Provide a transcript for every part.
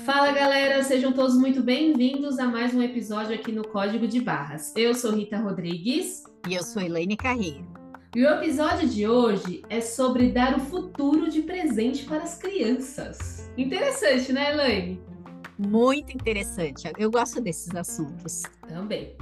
Fala galera, sejam todos muito bem-vindos a mais um episódio aqui no Código de Barras. Eu sou Rita Rodrigues. E eu sou Elaine Carreiro. E o episódio de hoje é sobre dar o futuro de presente para as crianças. Interessante, né, Elaine? Muito interessante. Eu gosto desses assuntos. Também.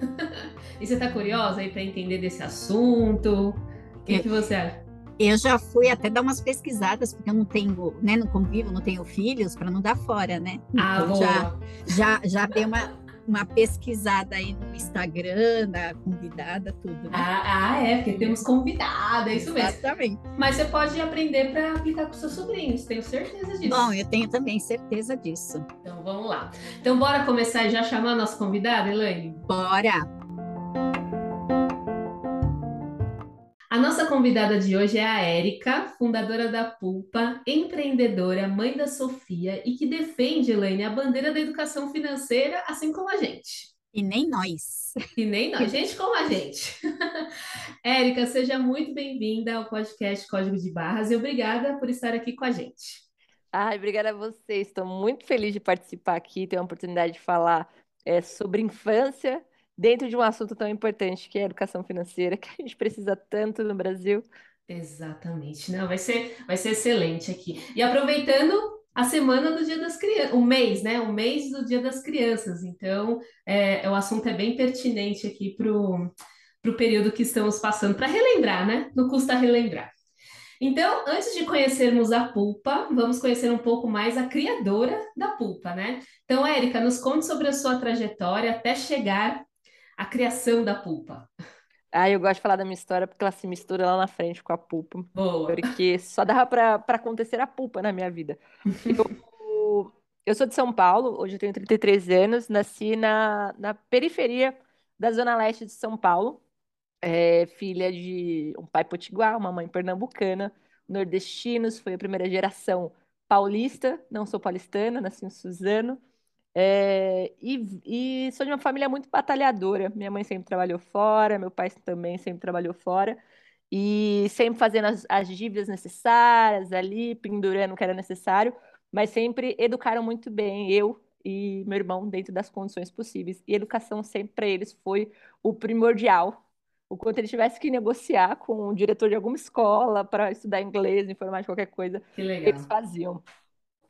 e você está curiosa aí para entender desse assunto? O que, que você acha? Eu já fui até dar umas pesquisadas, porque eu não tenho, né, não convivo, não tenho filhos, para não dar fora, né? Ah, então, já, já, já dei uma, uma pesquisada aí no Instagram, da convidada, tudo. Né? Ah, ah, é, porque temos convidada, é isso mesmo. Exatamente. Mas você pode aprender para aplicar com seus sobrinhos, tenho certeza disso. Bom, eu tenho também certeza disso. Então vamos lá. Então bora começar e já chamar a nossa convidada, Elaine? Bora! A nossa convidada de hoje é a Érica, fundadora da Pulpa, empreendedora, mãe da Sofia e que defende, Elaine, a bandeira da educação financeira, assim como a gente. E nem nós. E nem nós, gente como a gente. Érica, seja muito bem-vinda ao podcast Código de Barras e obrigada por estar aqui com a gente. Ai, obrigada a vocês. Estou muito feliz de participar aqui, ter a oportunidade de falar é, sobre infância dentro de um assunto tão importante que é a educação financeira, que a gente precisa tanto no Brasil. Exatamente. Não, vai ser, vai ser excelente aqui. E aproveitando a semana do Dia das Crianças, o mês, né? O mês do Dia das Crianças. Então, é, o assunto é bem pertinente aqui para o período que estamos passando, para relembrar, né? Não custa relembrar. Então, antes de conhecermos a Pulpa, vamos conhecer um pouco mais a criadora da Pulpa, né? Então, Érica, nos conte sobre a sua trajetória até chegar a criação da pulpa? Ah, eu gosto de falar da minha história porque ela se mistura lá na frente com a pulpa. Boa. Porque só dava para acontecer a pulpa na minha vida. Eu, eu sou de São Paulo, hoje eu tenho 33 anos, nasci na, na periferia da Zona Leste de São Paulo. É, filha de um pai potiguar, uma mãe pernambucana, nordestinos, foi a primeira geração paulista, não sou paulistana, nasci em Suzano. É, e, e, sou de uma família muito batalhadora. Minha mãe sempre trabalhou fora, meu pai também sempre trabalhou fora. E sempre fazendo as, as dívidas necessárias ali, pendurando o que era necessário, mas sempre educaram muito bem eu e meu irmão dentro das condições possíveis. E educação sempre para eles foi o primordial. O quanto eles tivessem que negociar com o diretor de alguma escola para estudar inglês, informática, qualquer coisa, eles faziam.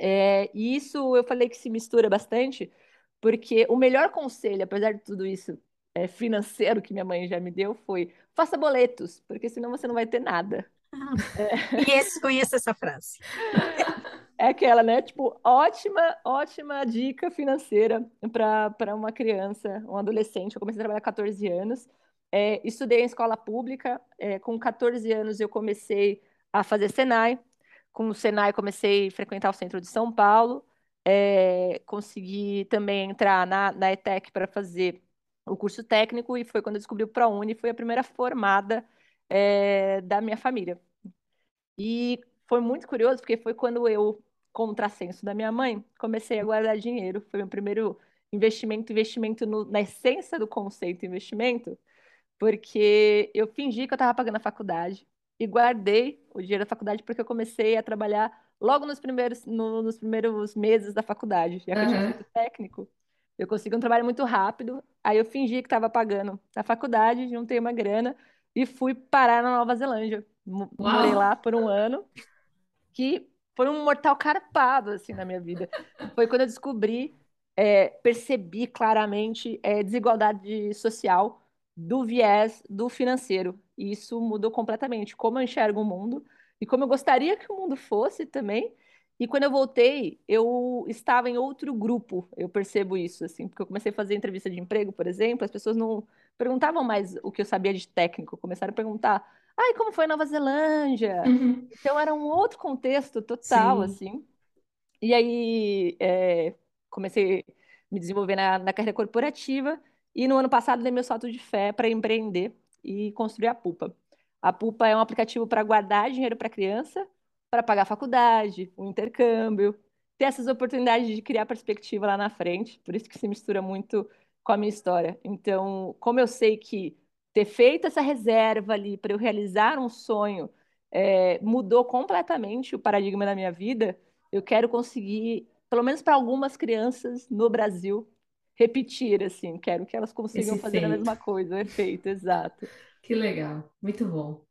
É, e isso eu falei que se mistura bastante, porque o melhor conselho, apesar de tudo isso é, financeiro que minha mãe já me deu, foi faça boletos, porque senão você não vai ter nada. Ah, é. Conheço, conheço essa frase. É aquela, né? Tipo, ótima, ótima dica financeira para uma criança, um adolescente. Eu comecei a trabalhar com 14 anos. É, estudei em escola pública. É, com 14 anos eu comecei a fazer Senai com o Senai comecei a frequentar o centro de São Paulo, é, consegui também entrar na, na ETEC para fazer o curso técnico e foi quando eu descobri o ProUni, foi a primeira formada é, da minha família. E foi muito curioso, porque foi quando eu, contrassenso da minha mãe, comecei a guardar dinheiro. Foi meu primeiro investimento, investimento no, na essência do conceito investimento, porque eu fingi que eu estava pagando a faculdade, e guardei o dinheiro da faculdade porque eu comecei a trabalhar logo nos primeiros, no, nos primeiros meses da faculdade. Já que uhum. eu tinha feito técnico, eu consegui um trabalho muito rápido. Aí eu fingi que estava pagando a faculdade, juntei uma grana e fui parar na Nova Zelândia. Uau. Morei lá por um ano, que foi um mortal carpado assim na minha vida. Foi quando eu descobri, é, percebi claramente é, desigualdade social do viés do financeiro. E isso mudou completamente como eu enxergo o mundo e como eu gostaria que o mundo fosse também. E quando eu voltei, eu estava em outro grupo, eu percebo isso, assim, porque eu comecei a fazer entrevista de emprego, por exemplo, as pessoas não perguntavam mais o que eu sabia de técnico, começaram a perguntar, ai, como foi Nova Zelândia? Uhum. Então era um outro contexto total, Sim. assim. E aí é, comecei a me desenvolver na, na carreira corporativa, e no ano passado dei meu salto de fé para empreender e construir a Pupa. A Pupa é um aplicativo para guardar dinheiro para criança, para pagar a faculdade, o intercâmbio, ter essas oportunidades de criar perspectiva lá na frente. Por isso que se mistura muito com a minha história. Então, como eu sei que ter feito essa reserva ali para eu realizar um sonho é, mudou completamente o paradigma da minha vida, eu quero conseguir, pelo menos para algumas crianças no Brasil, repetir, assim, quero que elas consigam Esse fazer a feito. mesma coisa, o efeito, exato. Que legal, muito bom.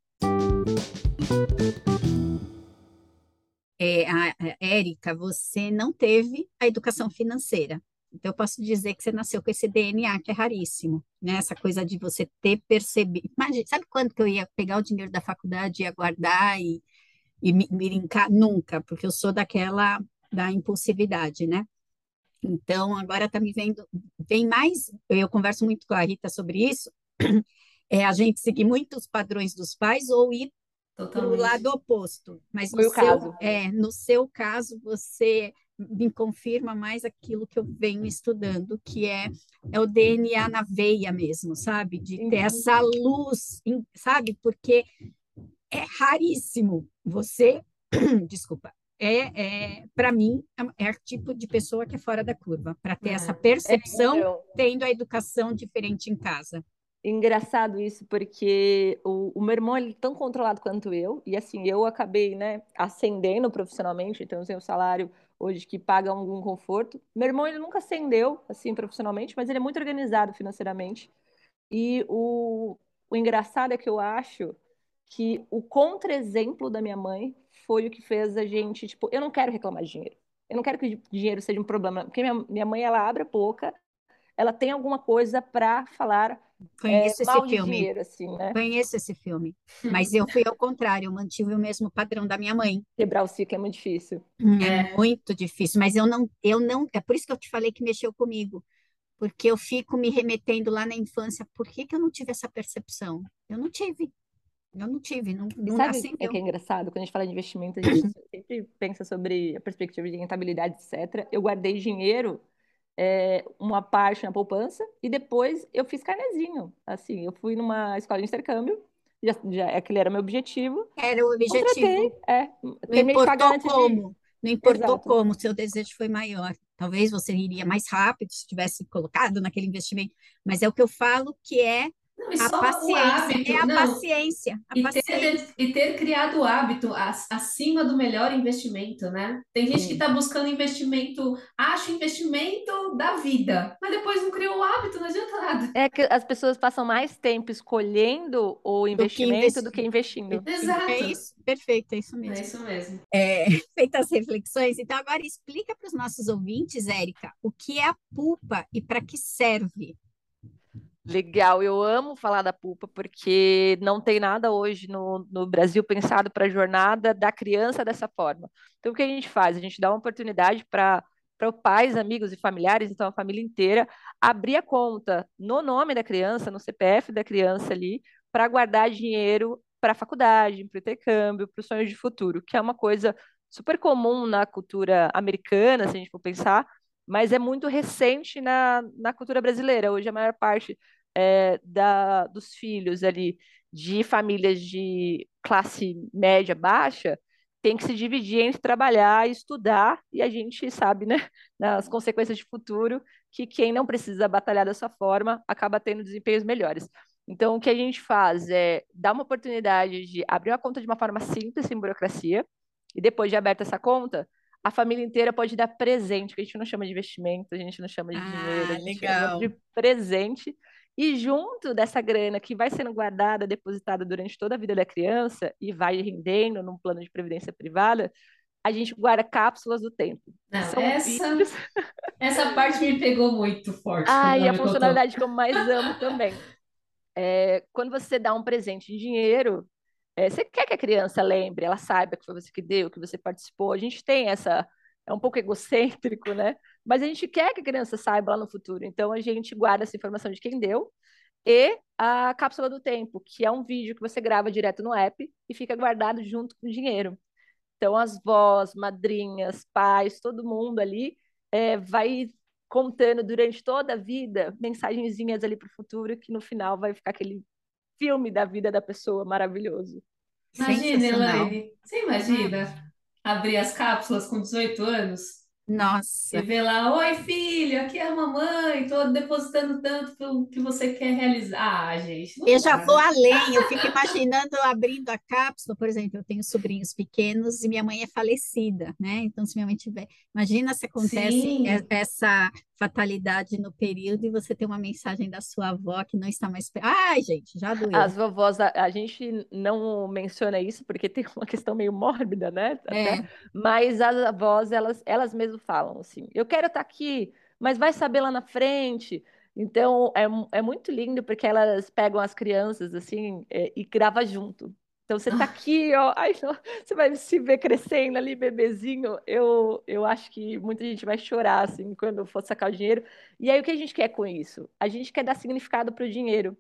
É, a, a Érica, você não teve a educação financeira. Então, eu posso dizer que você nasceu com esse DNA que é raríssimo, né? Essa coisa de você ter percebido. Imagina, sabe quando que eu ia pegar o dinheiro da faculdade, ia guardar e, e me, me brincar? Nunca, porque eu sou daquela da impulsividade, né? Então, agora tá me vendo, vem mais, eu converso muito com a Rita sobre isso, é a gente seguir muito os padrões dos pais ou ir para o lado oposto. Mas Foi no o seu, caso. é, no seu caso, você me confirma mais aquilo que eu venho estudando, que é, é o DNA na veia mesmo, sabe? De ter Uhum. essa luz, sabe? Porque é raríssimo você, desculpa, é, é para mim é, é o tipo de pessoa que é fora da curva, para ter É. essa percepção, Então, tendo a educação diferente em casa. Engraçado isso, porque o, o meu irmão ele é tão controlado quanto eu, e assim, eu acabei, né, ascendendo profissionalmente, então eu tenho um salário hoje que paga algum conforto. Meu irmão, ele nunca ascendeu, assim, profissionalmente, mas ele é muito organizado financeiramente. E o, o engraçado é que eu acho que o contra-exemplo da minha mãe foi o que fez a gente, tipo, eu não quero reclamar de dinheiro. Eu não quero que o dinheiro seja um problema, porque minha, minha mãe, ela abre a boca, ela tem alguma coisa para falar Conheço é, esse mal de filme. dinheiro, assim, né? Conheço esse filme, mas eu fui ao contrário, eu mantive o mesmo padrão da minha mãe. Quebrar o ciclo é muito difícil. É muito difícil, mas eu não, eu não, é por isso que eu te falei que mexeu comigo, porque eu fico me remetendo lá na infância, por que que eu não tive essa percepção? Eu não tive, eu não tive, não, não sabe nasceu. o que é engraçado? Quando a gente fala de investimento, a gente sempre pensa sobre a perspectiva de rentabilidade, etc. Eu guardei dinheiro, é, uma parte na poupança, e depois eu fiz carnezinho. Assim, eu fui numa escola de intercâmbio, já, já, aquele era meu objetivo, Era o objetivo, contratei, é, não importou antes de... como, não importou Exato. como, seu desejo foi maior. Talvez você iria mais rápido se tivesse colocado naquele investimento, mas é o que eu falo que é Não, e a só o paciência, hábito, é a não, paciência, a E paciência. ter, e ter criado o hábito acima do melhor investimento, né? Tem gente que Sim. está buscando investimento, acha investimento da vida, mas depois não criou o hábito, não adianta nada. É que as pessoas passam mais tempo escolhendo o investimento do que investindo. Exato. É isso, perfeito, é isso É mesmo. isso mesmo. É, feitas as reflexões, então agora explica para os nossos ouvintes, Érica, o que é a pupa e para que serve. Legal, eu amo falar da Pupa porque não tem nada hoje no, no Brasil pensado para a jornada da criança dessa forma. Então, o que a gente faz? A gente dá uma oportunidade para para pais, amigos e familiares, então a família inteira, abrir a conta no nome da criança, no CPF da criança ali, para guardar dinheiro para a faculdade, para o intercâmbio, para os sonhos de futuro, que é uma coisa super comum na cultura americana, se a gente for pensar, mas é muito recente na, na cultura brasileira. Hoje a maior parte é, da, dos filhos ali de famílias de classe média baixa tem que se dividir entre trabalhar e estudar, e a gente sabe, né, nas consequências de futuro, que quem não precisa batalhar dessa forma acaba tendo desempenhos melhores. Então, o que a gente faz é dar uma oportunidade de abrir uma conta de uma forma simples, sem burocracia, e depois de aberta essa conta, a família inteira pode dar presente, que a gente não chama de investimento, a gente não chama de Ah, dinheiro, a gente legal. chama de presente. E junto dessa grana que vai sendo guardada, depositada durante toda a vida da criança e vai rendendo num plano de previdência privada, a gente guarda cápsulas do tempo. Não, essa, vídeos. essa parte me pegou muito forte Ah, e a funcionalidade que eu mais amo também. É, quando você dá um presente em dinheiro, é, você quer que a criança lembre, ela saiba que foi você que deu, que você participou. A gente tem essa. É um pouco egocêntrico, né? Mas a gente quer que a criança saiba lá no futuro. Então a gente guarda essa informação de quem deu e a cápsula do tempo, que é um vídeo que você grava direto no app e fica guardado junto com o dinheiro. Então as vós, madrinhas, pais, todo mundo ali é, vai contando durante toda a vida mensagenzinhas ali para o futuro que no final vai ficar aquele filme da vida da pessoa maravilhoso. Imagina. Elaine, você imagina abrir as cápsulas com 18 anos? Nossa, E vê lá, oi filho, aqui é a mamãe, tô depositando tanto pelo que você quer realizar. Ah, gente, eu já vou além, eu fico imaginando abrindo a cápsula, por exemplo, eu tenho sobrinhos pequenos e minha mãe é falecida, né? Então, se minha mãe tiver, imagina se acontece Sim, essa fatalidade no período e você tem uma mensagem da sua avó que não está mais. Ai, gente, já doeu. As vovós, a, a gente não menciona isso porque tem uma questão meio mórbida, né? É, mas as avós, elas, elas mesmas falam assim: eu quero estar aqui, mas vai saber lá na frente. Então, é, é muito lindo porque elas pegam as crianças assim é, e gravam junto. Então, você tá aqui, ó, ai, você vai se ver crescendo ali, bebezinho. Eu, eu acho que muita gente vai chorar assim quando for sacar o dinheiro. E aí, o que a gente quer com isso? A gente quer dar significado para o dinheiro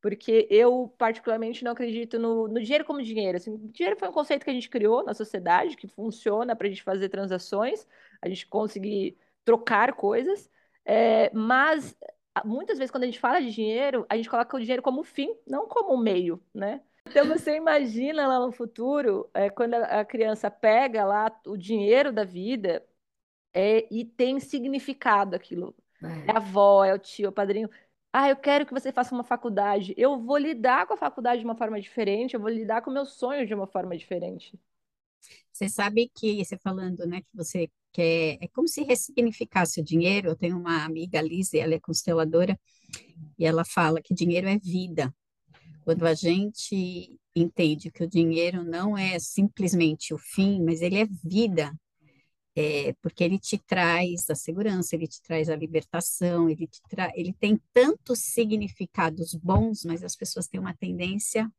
porque eu particularmente não acredito no, no dinheiro como dinheiro. Assim, dinheiro foi um conceito que a gente criou na sociedade, que funciona para a gente fazer transações, a gente conseguir trocar coisas, é, mas ah, muitas vezes quando a gente fala de dinheiro, a gente coloca o dinheiro como fim, não como meio, né? Então você imagina lá no futuro, é, quando a, a criança pega lá o dinheiro da vida é, e tem significado aquilo. É a é. avó, é o tio, é o padrinho. Ah, eu quero que você faça uma faculdade. Eu vou lidar com a faculdade de uma forma diferente, eu vou lidar com meus sonhos de uma forma diferente. você sabe que você falando, né, que você quer, é como se ressignificasse o dinheiro. Eu tenho uma amiga, Lise, ela é consteladora, e ela fala que dinheiro é vida. Quando a gente entende que o dinheiro não é simplesmente o fim, mas ele é vida, é porque ele te traz a segurança, ele te traz a libertação, ele te tra... ele tem tantos significados bons, mas as pessoas têm uma tendência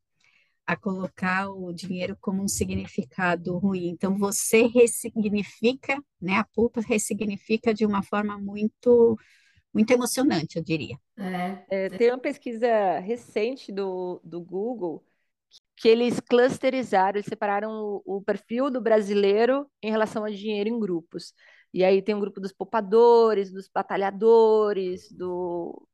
a colocar o dinheiro como um significado ruim. Então você ressignifica, né? A pulpa ressignifica de uma forma muito muito emocionante, eu diria. É, É, tem uma pesquisa recente do, do Google que eles clusterizaram, eles separaram o, o perfil do brasileiro em relação a dinheiro em grupos. E aí tem um grupo dos poupadores, dos batalhadores, do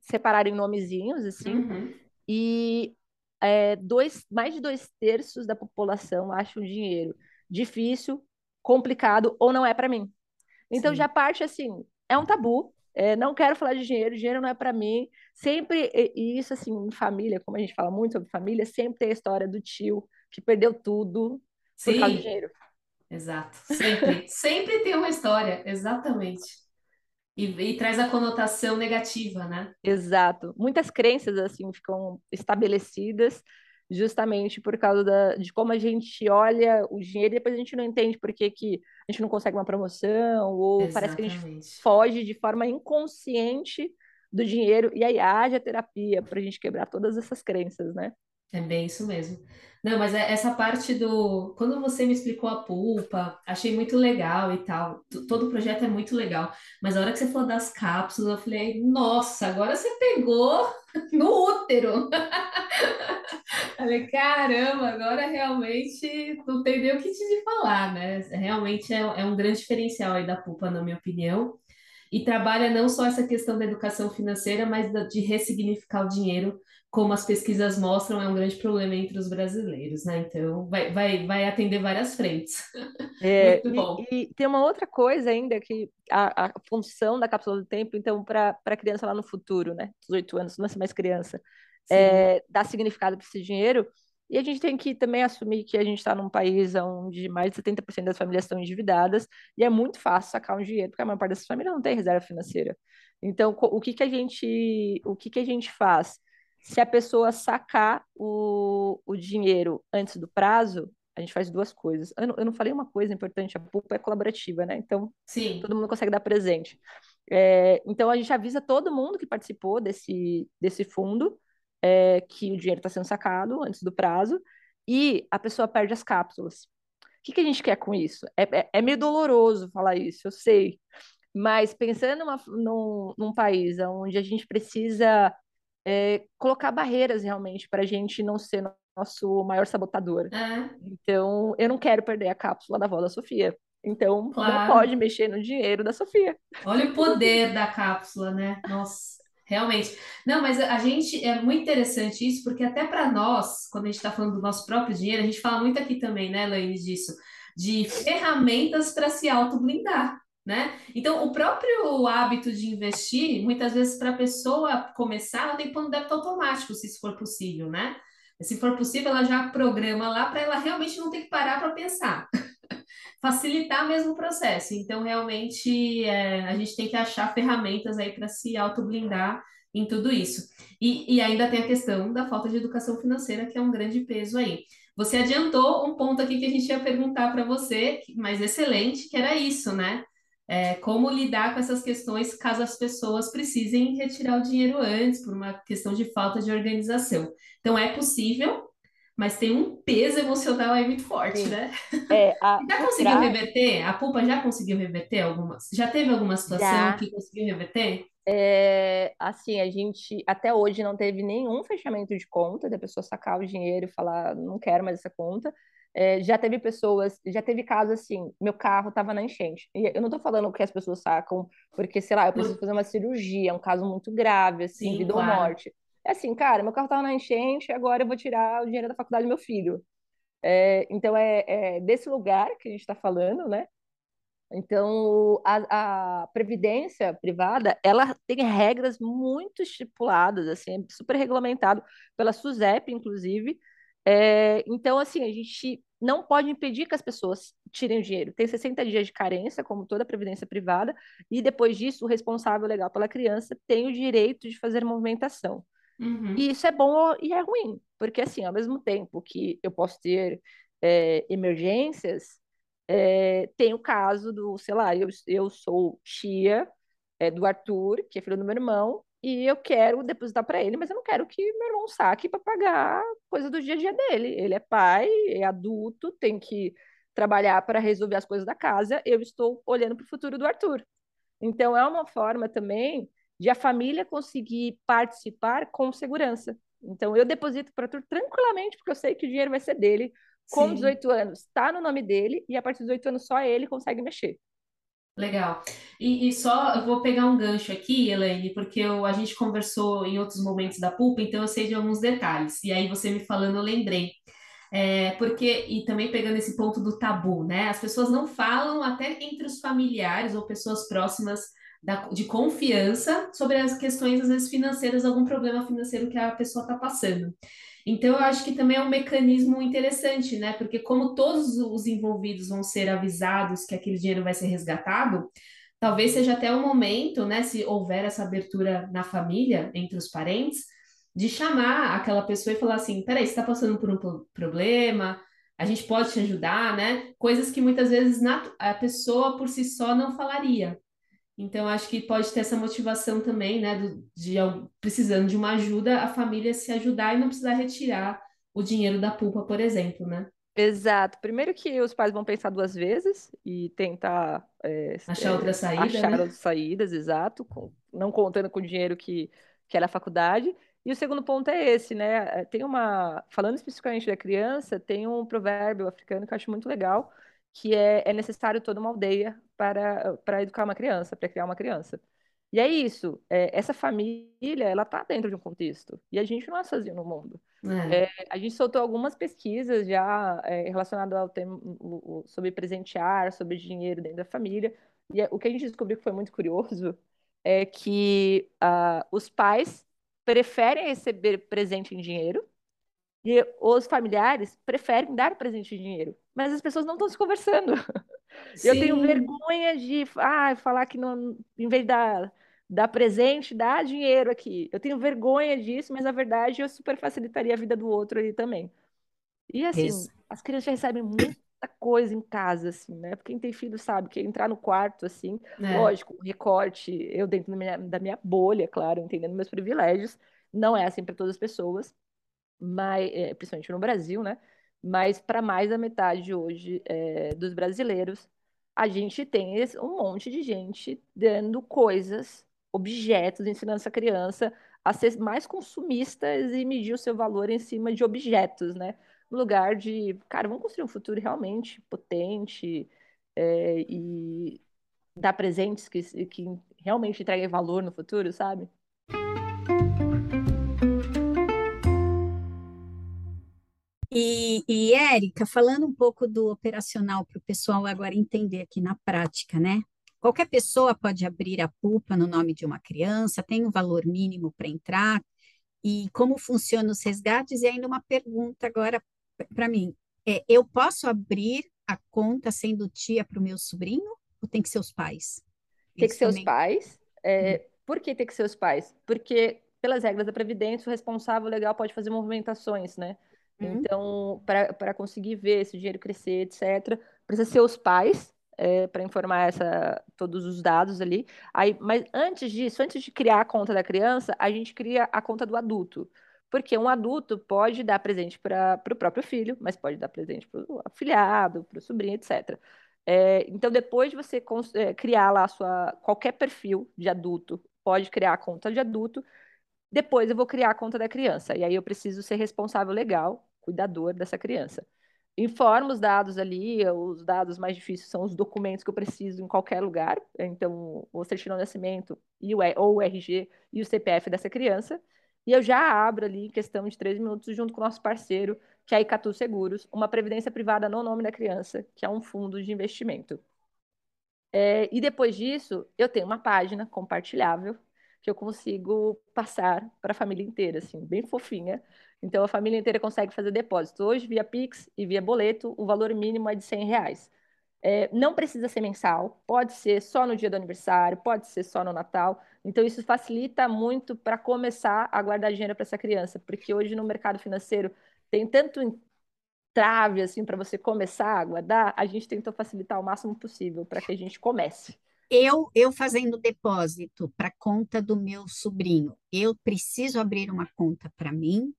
separaram em nomezinhos, assim, uhum, e é, dois, mais de dois terços da população acham dinheiro difícil, complicado ou não é para mim. Então já sim. parte assim, é um tabu. é, não quero falar de dinheiro, dinheiro não é para mim. Sempre, e isso assim, em família, como a gente fala muito sobre família, sempre tem a história do tio que perdeu tudo por causa do Sim, dinheiro. exato. Sempre, sempre tem uma história, exatamente. E, e traz a conotação negativa, né? Exato. Muitas crenças assim ficam estabelecidas justamente por causa da, de como a gente olha o dinheiro e depois a gente não entende por que, que a gente não consegue uma promoção ou parece que a gente Exatamente. foge de forma inconsciente do dinheiro e aí haja terapia para a gente quebrar todas essas crenças, né? É bem isso mesmo. Não, mas é- essa parte do. Quando você me explicou a pulpa, achei muito legal e tal. Todo o projeto é muito legal. Mas a hora que você falou das cápsulas, eu falei, nossa, agora você pegou no útero. Falei, caramba, agora realmente não tem nem o que te falar, né? Realmente é, é um grande diferencial aí da pulpa, na minha opinião. E trabalha não só essa questão da educação financeira, mas de ressignificar o dinheiro, como as pesquisas mostram, é um grande problema entre os brasileiros, né? Então, vai, vai, vai atender várias frentes. É, Muito e, bom. e tem uma outra coisa ainda que a, a função da cápsula do tempo, então, para a criança lá no futuro, né? 18 anos, não é mais criança, é, dar significado para esse dinheiro. E a gente tem que também assumir que a gente está num país onde mais de 70% das famílias estão endividadas e é muito fácil sacar um dinheiro, porque a maior parte dessas famílias não tem reserva financeira. Então, o que que a gente, o que que a gente faz? Se a pessoa sacar o, o dinheiro antes do prazo, a gente faz duas coisas. Eu não, eu não falei uma coisa importante, a PUC é colaborativa, né? Então, todo sim. mundo consegue dar presente. É, então, a gente avisa todo mundo que participou desse, desse fundo é, que o dinheiro está sendo sacado antes do prazo e a pessoa perde as cápsulas. O que, que a gente quer com isso? É, é, é meio doloroso falar isso, eu sei, mas pensando numa, num, num país onde a gente precisa é, colocar barreiras realmente para a gente não ser nosso maior sabotador. É, Então, eu não quero perder a cápsula da avó da Sofia. Então, não pode claro. mexer no dinheiro da Sofia. Olha o poder da cápsula, né? Nossa, realmente. Não, mas a gente é muito interessante isso, porque até para nós, quando a gente está falando do nosso próprio dinheiro, a gente fala muito aqui também, né, Laine, disso. de ferramentas para se auto-blindar. Né? Então, o próprio hábito de investir, muitas vezes, para a pessoa começar, ela tem que pôr no débito automático, se isso for possível, né? Se for possível, ela já programa lá para ela realmente não ter que parar para pensar. Facilitar mesmo o processo. Então, realmente, é, a gente tem que achar ferramentas aí para se auto-blindar em tudo isso. E, e ainda tem a questão da falta de educação financeira, que é um grande peso aí. Você adiantou um ponto aqui que a gente ia perguntar para você, mas excelente, que era isso, né? É, como lidar com essas questões caso as pessoas precisem retirar o dinheiro antes, por uma questão de falta de organização. Então, é possível, mas tem um peso emocional aí muito forte, Sim. né? É, a, já conseguiu pra... reverter? A Pulpa já conseguiu reverter algumas? Já teve alguma situação já. que conseguiu reverter? É, assim, a gente até hoje não teve nenhum fechamento de conta da pessoa sacar o dinheiro e falar, não quero mais essa conta. É, já teve pessoas, já teve casos assim, meu carro estava na enchente. E eu não estou falando que as pessoas sacam porque, sei lá, eu preciso fazer uma cirurgia, é um caso muito grave, assim, Sim, vida claro. ou morte. É assim, cara, meu carro estava na enchente, agora eu vou tirar o dinheiro da faculdade do meu filho. É, então, é, é, desse lugar que a gente está falando, né? Então, a, a, previdência privada, ela tem regras muito estipuladas, assim, é super regulamentado pela SUSEP, inclusive, é, então, assim, a gente não pode impedir que as pessoas tirem o dinheiro. Tem 60 dias de carência, como toda previdência privada, e depois disso, o responsável legal pela criança tem o direito de fazer movimentação. Uhum. E isso é bom e é ruim, porque, assim, ao mesmo tempo que eu posso ter é, emergências, é, tem o caso do, sei lá, eu, eu sou tia é, do Arthur, que é filho do meu irmão, e eu quero depositar para ele, mas eu não quero que meu irmão saque para pagar coisa do dia a dia dele. Ele é pai, é adulto, tem que trabalhar para resolver as coisas da casa. Eu estou olhando para o futuro do Arthur. Então é uma forma também de a família conseguir participar com segurança. Então eu deposito para o Arthur tranquilamente, porque eu sei que o dinheiro vai ser dele. Com Sim. 18 anos, está no nome dele e a partir dos 18 anos só ele consegue mexer. Legal. E, e, só eu vou pegar um gancho aqui, Elaine, porque eu, a gente conversou em outros momentos da pulpa, então eu sei de alguns detalhes. E aí você me falando, eu lembrei. É, porque, e também pegando esse ponto do tabu, né? As pessoas não falam, até entre os familiares ou pessoas próximas da, de confiança, sobre as questões, às vezes, financeiras, algum problema financeiro que a pessoa está passando. Então, eu acho que também é um mecanismo interessante, né? Porque como todos os envolvidos vão ser avisados que aquele dinheiro vai ser resgatado, talvez seja até o momento, né, se houver essa abertura na família, entre os parentes, de chamar aquela pessoa e falar assim: peraí, você está passando por um problema, a gente pode te ajudar, né? Coisas que muitas vezes a pessoa por si só não falaria. Então, acho que pode ter essa motivação também, né, do, de precisando de uma ajuda, a família se ajudar e não precisar retirar o dinheiro da pulpa, por exemplo, né? Exato. Primeiro que os pais vão pensar duas vezes e tentar é, achar outra saída, achar né? outras saídas, exato, com, não contando com o dinheiro que, que era a faculdade. E o segundo ponto é esse, né? Tem uma, falando especificamente da criança, tem um provérbio africano que eu acho muito legal, que é, é necessário toda uma aldeia para, para educar uma criança, para criar uma criança. E é isso, é, essa família, ela está dentro de um contexto, e a gente não é sozinho no mundo. É. É, a gente soltou algumas pesquisas já é, relacionadas ao tema o, o, sobre presentear, sobre dinheiro dentro da família, e é, o que a gente descobriu que foi muito curioso é que uh, os pais preferem receber presente em dinheiro e os familiares preferem dar presente em dinheiro mas as pessoas não estão se conversando. Sim. Eu tenho vergonha de ah, falar que não, em vez de dar, dar presente, dá dinheiro aqui. Eu tenho vergonha disso, mas na verdade eu super facilitaria a vida do outro ali também. E assim, Isso. as crianças recebem muita coisa em casa, assim, né? Porque quem tem filho sabe que entrar no quarto, assim, é. lógico, recorte, eu dentro da minha, da minha bolha, claro, entendendo meus privilégios, não é assim para todas as pessoas, mas, é, principalmente no Brasil, né? Mas para mais da metade hoje é, dos brasileiros, a gente tem um monte de gente dando coisas, objetos, ensinando essa criança a ser mais consumistas e medir o seu valor em cima de objetos, né? No lugar de, cara, vamos construir um futuro realmente potente é, e dar presentes que, que realmente entreguem valor no futuro, sabe? E, e Érica, falando um pouco do operacional para o pessoal agora entender aqui na prática, né? Qualquer pessoa pode abrir a pulpa no nome de uma criança, tem um valor mínimo para entrar, e como funcionam os resgates, e ainda uma pergunta agora para mim. É, eu posso abrir a conta sendo tia para o meu sobrinho ou tem que ser os pais? Tem que ser os pais. É, hum. Por que tem que ser os pais? Porque, pelas regras da Previdência, o responsável legal pode fazer movimentações, né? Hum. Então, para conseguir ver esse dinheiro crescer, etc., precisa ser os pais é, para informar essa, todos os dados ali. Aí, mas antes disso, antes de criar a conta da criança, a gente cria a conta do adulto. Porque um adulto pode dar presente para o próprio filho, mas pode dar presente para o afilhado, para o sobrinho, etc. É, então, depois de você é, criar lá sua, qualquer perfil de adulto, pode criar a conta de adulto, depois eu vou criar a conta da criança. E aí eu preciso ser responsável legal, cuidador dessa criança. Informa os dados ali, os dados mais difíceis são os documentos que eu preciso em qualquer lugar, então o certidão de nascimento e o, ou o RG e o CPF dessa criança, e eu já abro ali em questão de três minutos junto com o nosso parceiro, que é a Icatu Seguros, uma previdência privada no nome da criança, que é um fundo de investimento. É, e depois disso, eu tenho uma página compartilhável que eu consigo passar para a família inteira, assim, bem fofinha, então, a família inteira consegue fazer depósito. Hoje, via Pix e via boleto, o valor mínimo é de 100 reais. É, não precisa ser mensal, pode ser só no dia do aniversário, pode ser só no Natal. Então, isso facilita muito para começar a guardar dinheiro para essa criança, porque hoje no mercado financeiro tem tanto entrave assim para você começar a guardar, a gente tentou facilitar o máximo possível para que a gente comece. Eu, eu fazendo depósito para conta do meu sobrinho, eu preciso abrir uma conta para mim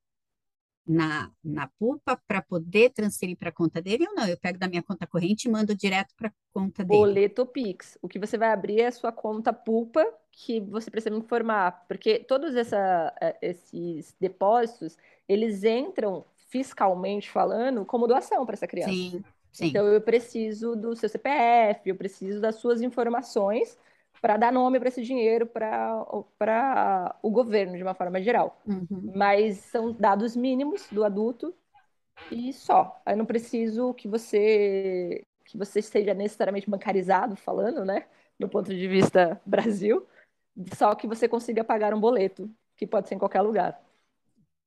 na, na PUPA para poder transferir para a conta dele ou não? Eu pego da minha conta corrente e mando direto para a conta dele. Boleto Pix. O que você vai abrir é a sua conta PUPA, que você precisa me informar, porque todos essa, é, esses depósitos, eles entram fiscalmente falando como doação para essa criança. Sim, sim. Então eu preciso do seu CPF, eu preciso das suas informações para dar nome para esse dinheiro para o governo, de uma forma geral. Uhum. Mas são dados mínimos do adulto e só. Eu não preciso que você que você esteja necessariamente bancarizado, falando, né, do ponto de vista Brasil, só que você consiga pagar um boleto, que pode ser em qualquer lugar.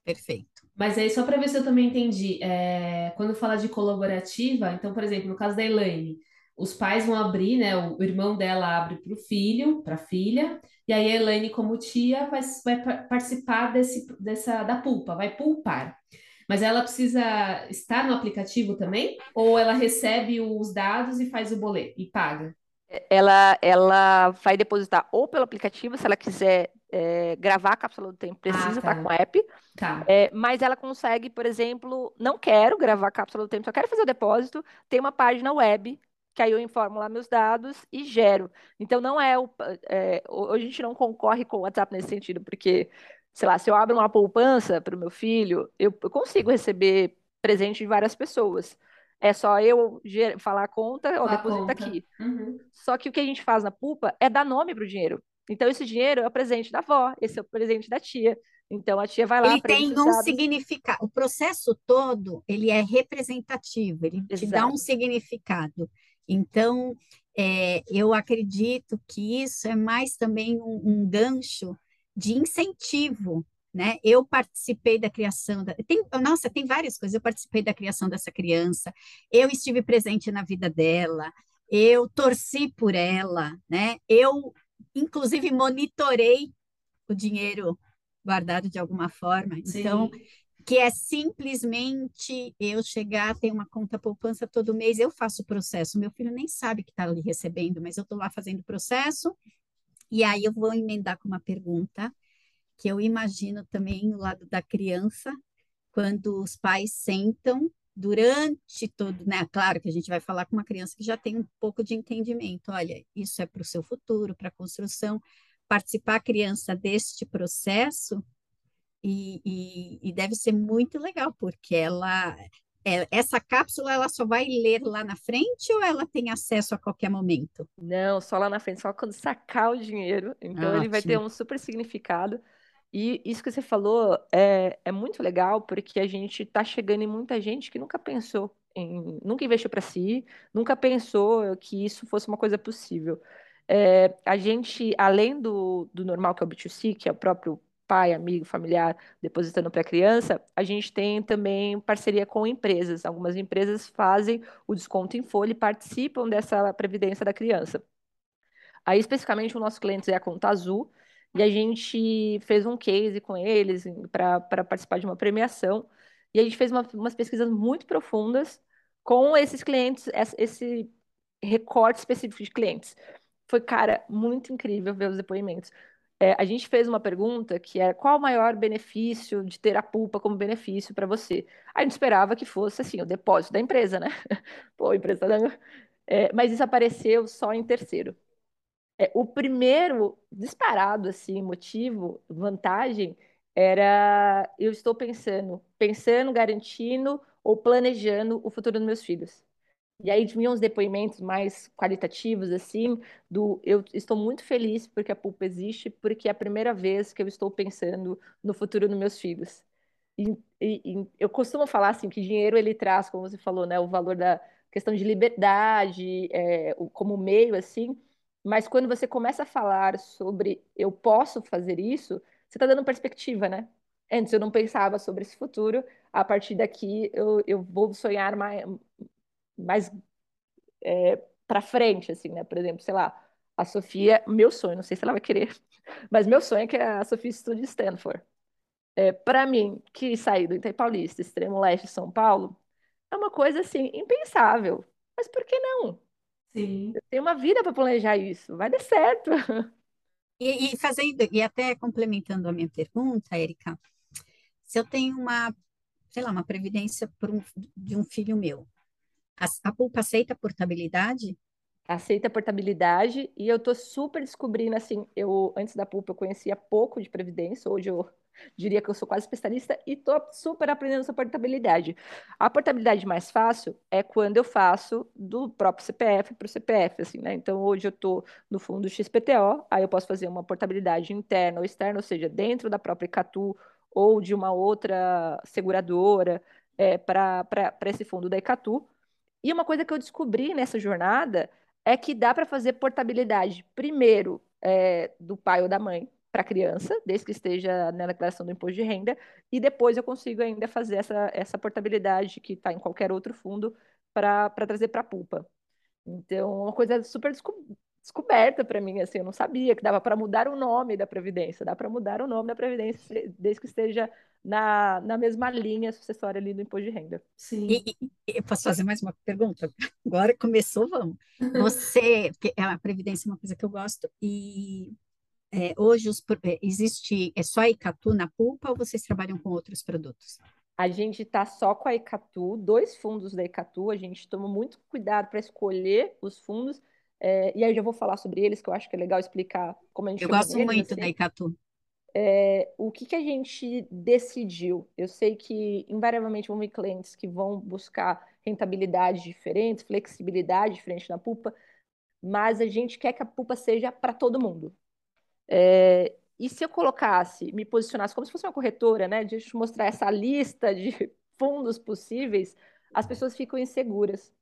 Perfeito. Mas aí, só para ver se eu também entendi, é, quando fala de colaborativa, então, por exemplo, no caso da Elaine, os pais vão abrir, né? O, irmão dela abre para o filho, para a filha, e aí a Elaine, como tia, vai, vai participar desse, dessa, da pulpa, vai pulpar. Mas ela precisa estar no aplicativo também? Ou ela recebe os dados e faz o boleto e paga? Ela, ela vai depositar ou pelo aplicativo, se ela quiser é, gravar a cápsula do tempo, precisa ah, tá. estar com o app. Tá. É, mas ela consegue, por exemplo, não quero gravar a cápsula do tempo, só quero fazer o depósito, tem uma página web que aí eu informo lá meus dados e gero. Então, não é o. É, hoje a gente não concorre com o WhatsApp nesse sentido, porque, sei lá, se eu abro uma poupança para o meu filho, eu, eu, consigo receber presente de várias pessoas. É só eu falar a conta, ou deposita aqui. Uhum. Só que o que a gente faz na Pupa é dar nome para o dinheiro. Então, esse dinheiro é o presente da avó, esse é o presente da tia. Então, a tia vai lá... Ele tem um dados... significado. O processo todo, ele é representativo. Ele Exato. te dá um significado. Então, é, eu acredito que isso é mais também um, um gancho de incentivo né? Eu participei da criação da, tem, nossa, tem várias coisas. Eu participei da criação dessa criança. Eu estive presente na vida dela. Eu torci por ela, né? Eu inclusive monitorei o dinheiro guardado de alguma forma. Sim. Então, que é simplesmente eu chegar, ter uma conta poupança todo mês, eu faço o processo. Meu filho nem sabe que está ali recebendo, mas eu estou lá fazendo o processo. E aí eu vou emendar com uma pergunta que eu imagino também no lado da criança, quando os pais sentam durante todo, né? Claro que a gente vai falar com uma criança que já tem um pouco de entendimento. Olha, isso é para o seu futuro, para a construção. Participar a criança deste processo e, e, e deve ser muito legal, porque ela é, essa cápsula ela só vai ler lá na frente ou ela tem acesso a qualquer momento? Não, só lá na frente, só quando sacar o dinheiro. Então Ótimo. ele vai ter um super significado. E isso que você falou é, é muito legal, porque a gente está chegando em muita gente que nunca pensou em, nunca investiu para si, nunca pensou que isso fosse uma coisa possível. É, a gente, além do, do normal que é o B2C, que é o próprio pai, amigo, familiar depositando para a criança, a gente tem também parceria com empresas. Algumas empresas fazem o desconto em folha e participam dessa previdência da criança. Aí, especificamente, o nosso cliente é a Conta Azul, e a gente fez um case com eles para participar de uma premiação. E a gente fez uma, umas pesquisas muito profundas com esses clientes, esse recorte específico de clientes. Foi, cara, muito incrível ver os depoimentos. É, a gente fez uma pergunta que é qual o maior benefício de ter a pulpa como benefício para você? A gente esperava que fosse assim, o depósito da empresa, né? Pô, a empresa tá dando... É, mas isso apareceu só em terceiro. É, o primeiro disparado assim motivo, vantagem era eu estou pensando, pensando, garantindo ou planejando o futuro dos meus filhos. E aí vinham uns depoimentos mais qualitativos, assim, do eu estou muito feliz porque a Pulpa existe, porque é a primeira vez que eu estou pensando no futuro dos meus filhos. E, e, e, eu costumo falar, assim, que dinheiro ele traz, como você falou, né, o valor da questão de liberdade, é, como meio, assim, mas quando você começa a falar sobre eu posso fazer isso, você está dando perspectiva, né? Antes eu não pensava sobre esse futuro, a partir daqui eu, eu vou sonhar mais, mais é, para frente, assim, né? Por exemplo, sei lá, a Sofia, meu sonho, não sei se ela vai querer, mas meu sonho é que a Sofia estude em Stanford. É, para mim, que saí do Itaí Paulista, extremo leste de São Paulo, é uma coisa assim impensável. Mas por que não? Sim. Eu tenho uma vida para planejar isso, vai dar certo. E, e fazendo, e até complementando a minha pergunta, Érica, se eu tenho uma, sei lá, uma previdência um, de um filho meu, a, a Pulpa aceita a portabilidade? Aceita a portabilidade e eu tô super descobrindo, assim, eu, antes da Pulpa eu conhecia pouco de previdência, hoje eu diria que eu sou quase especialista e tô super aprendendo essa portabilidade. A portabilidade mais fácil é quando eu faço do próprio CPF para o CPF, assim, né? Então, hoje eu estou no fundo XPTO, aí eu posso fazer uma portabilidade interna ou externa, ou seja, dentro da própria Icatu ou de uma outra seguradora é, para esse fundo da Icatu. E uma coisa que eu descobri nessa jornada é que dá para fazer portabilidade primeiro é, do pai ou da mãe para a criança, desde que esteja na declaração do imposto de renda, e depois eu consigo ainda fazer essa, essa portabilidade que está em qualquer outro fundo para trazer para a pulpa. Então, uma coisa super desco descoberta para mim, assim, eu não sabia que dava para mudar o nome da Previdência, dá para mudar o nome da Previdência desde que esteja na, na mesma linha sucessória ali do imposto de renda. Sim. E, e, eu posso fazer mais uma pergunta? Agora começou, vamos. Você, porque a Previdência é uma coisa que eu gosto, e é, hoje os, é, existe, é só a Icatu na pulpa ou vocês trabalham com outros produtos? A gente está só com a Icatu, dois fundos da Icatu, a gente toma muito cuidado para escolher os fundos, é, e aí eu já vou falar sobre eles, que eu acho que é legal explicar como a gente Eu gosto muito assim. da Icatu. É, o que, que a gente decidiu? Eu sei que invariavelmente vão vir clientes que vão buscar rentabilidade diferente, flexibilidade diferente na pulpa, mas a gente quer que a pulpa seja para todo mundo. É, e se eu colocasse, me posicionasse como se fosse uma corretora, né, de mostrar essa lista de fundos possíveis, as pessoas ficam inseguras.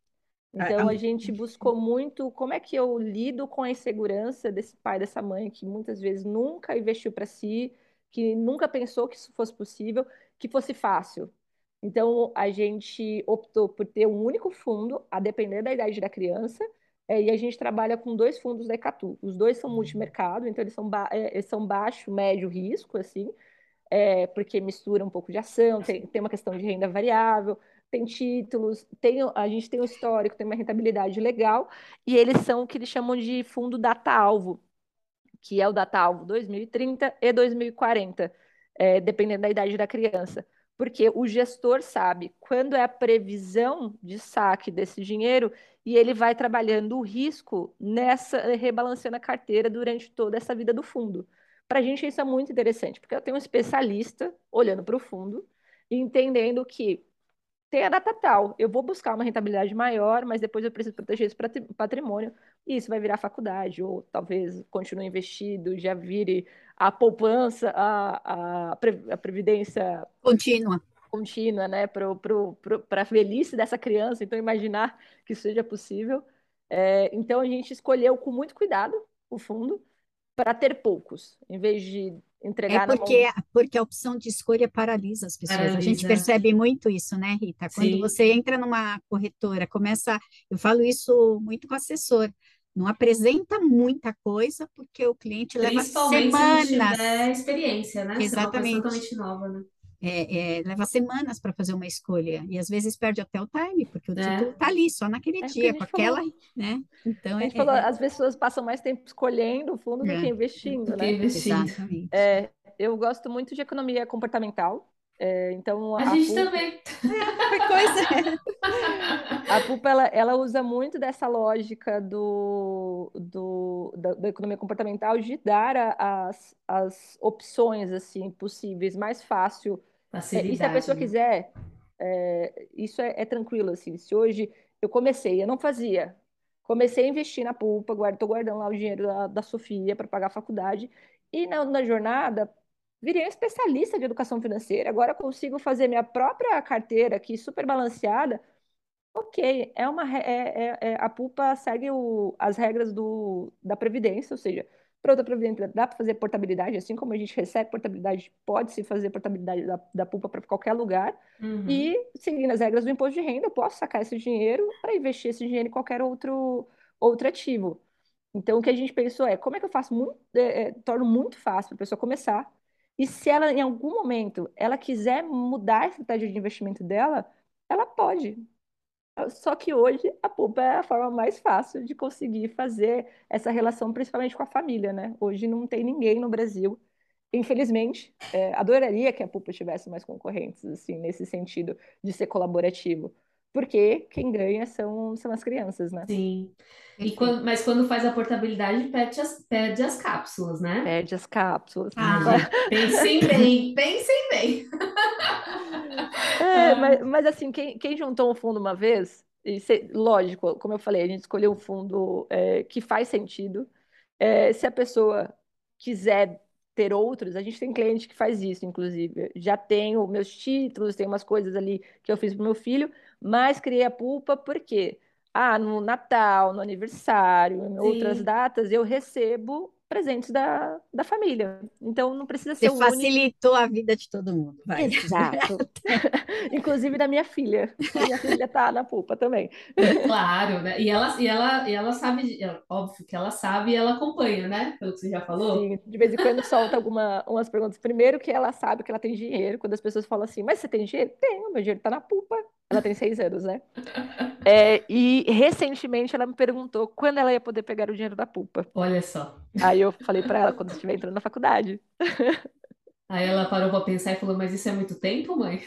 Então a gente buscou muito como é que eu lido com a insegurança desse pai, dessa mãe que muitas vezes nunca investiu para si, que nunca pensou que isso fosse possível, que fosse fácil. Então a gente optou por ter um único fundo, a depender da idade da criança, é, e a gente trabalha com dois fundos da Ecatu. Os dois são multimercado, então eles são, ba é, são baixo, médio risco, assim, é, porque mistura um pouco de ação, tem, tem uma questão de renda variável, tem títulos, tem, a gente tem um histórico, tem uma rentabilidade legal, e eles são o que eles chamam de fundo data-alvo, que é o data-alvo 2030 e 2040, é, dependendo da idade da criança. Porque o gestor sabe quando é a previsão de saque desse dinheiro e ele vai trabalhando o risco nessa, rebalanceando a carteira durante toda essa vida do fundo. Para a gente isso é muito interessante, porque eu tenho um especialista olhando para o fundo e entendendo que tem a data tal, eu vou buscar uma rentabilidade maior, mas depois eu preciso proteger esse patrimônio, e isso vai virar faculdade, ou talvez continue investido, já vire a poupança, a, a, a previdência contínua, contínua, né, para a velhice dessa criança. Então, imaginar que isso seja possível. É, então, a gente escolheu com muito cuidado o fundo para ter poucos, em vez de entregar é porque, mão... porque a opção de escolha paralisa as pessoas. Paralisa. A gente percebe muito isso, né, Rita? Quando Sim. você entra numa corretora, começa. Eu falo isso muito com o assessor não apresenta muita coisa, porque o cliente leva semanas. Se não tiver experiência, né? Exatamente. Se totalmente nova, né? É, é, leva semanas para fazer uma escolha e às vezes perde até o time, porque o é. título está ali só naquele é dia, com aquela, falou. né? Então a gente é, falou, é. as pessoas passam mais tempo escolhendo o fundo do que investindo, do né? investindo. Exatamente. eu gosto muito de economia comportamental, é, então a, a gente PUP... também. É, coisa. a PUP ela, ela usa muito dessa lógica do, do da, da, economia comportamental de dar a, as, as opções assim possíveis mais fácil. É, e se a pessoa né? quiser, é, isso é, é, tranquilo assim. Se hoje eu comecei, eu não fazia, comecei a investir na PUPA, estou guardando lá o dinheiro da, da Sofia para pagar a faculdade e na, na jornada virei um especialista de educação financeira, agora consigo fazer minha própria carteira aqui super balanceada. Ok, é uma, é, é, é a PUPA segue o, as regras do, da Previdência, ou seja, para outra dá para fazer portabilidade, assim como a gente recebe portabilidade, pode-se fazer portabilidade da, da PUPA para qualquer lugar, uhum. e seguindo as regras do imposto de renda, eu posso sacar esse dinheiro para investir esse dinheiro em qualquer outro, outro ativo. Então, o que a gente pensou é, como é que eu faço muito, é, é, torno muito fácil para a pessoa começar, e se ela, em algum momento, ela quiser mudar a estratégia de investimento dela, ela pode. Só que hoje a poupa é a forma mais fácil de conseguir fazer essa relação, principalmente com a família, né? Hoje não tem ninguém no Brasil. Infelizmente, é, adoraria que a poupa tivesse mais concorrentes, assim, nesse sentido de ser colaborativo porque quem ganha são, são as crianças, né? Sim. E quando, mas quando faz a portabilidade, perde as, perde as cápsulas, né? Perde as cápsulas. Ah, pensem bem, pensem bem. É, ah. mas, mas assim, quem, quem juntou um fundo uma vez, e se, lógico, como eu falei, a gente escolheu um fundo é, que faz sentido. É, se a pessoa quiser ter outros, a gente tem cliente que faz isso, inclusive. Já tenho meus títulos, tem umas coisas ali que eu fiz para o meu filho, mas criei a pulpa porque, ah, no Natal, no aniversário, em Sim. outras datas, eu recebo presentes da, da família. Então não precisa ser Você facilitou único. a vida de todo mundo. Vai. Exato. Inclusive da minha filha. Minha filha tá na pulpa também. Claro, né? E ela, e ela, e ela sabe, óbvio que ela sabe e ela acompanha, né? Pelo que você já falou. Sim, de vez em quando solta alguma, umas perguntas. Primeiro que ela sabe que ela tem dinheiro, quando as pessoas falam assim, mas você tem dinheiro? Tenho, meu dinheiro tá na pulpa. Ela tem seis anos, né? É, e recentemente ela me perguntou quando ela ia poder pegar o dinheiro da pulpa. Olha só. Aí eu falei para ela quando estiver entrando na faculdade. Aí ela parou para pensar e falou: Mas isso é muito tempo, mãe?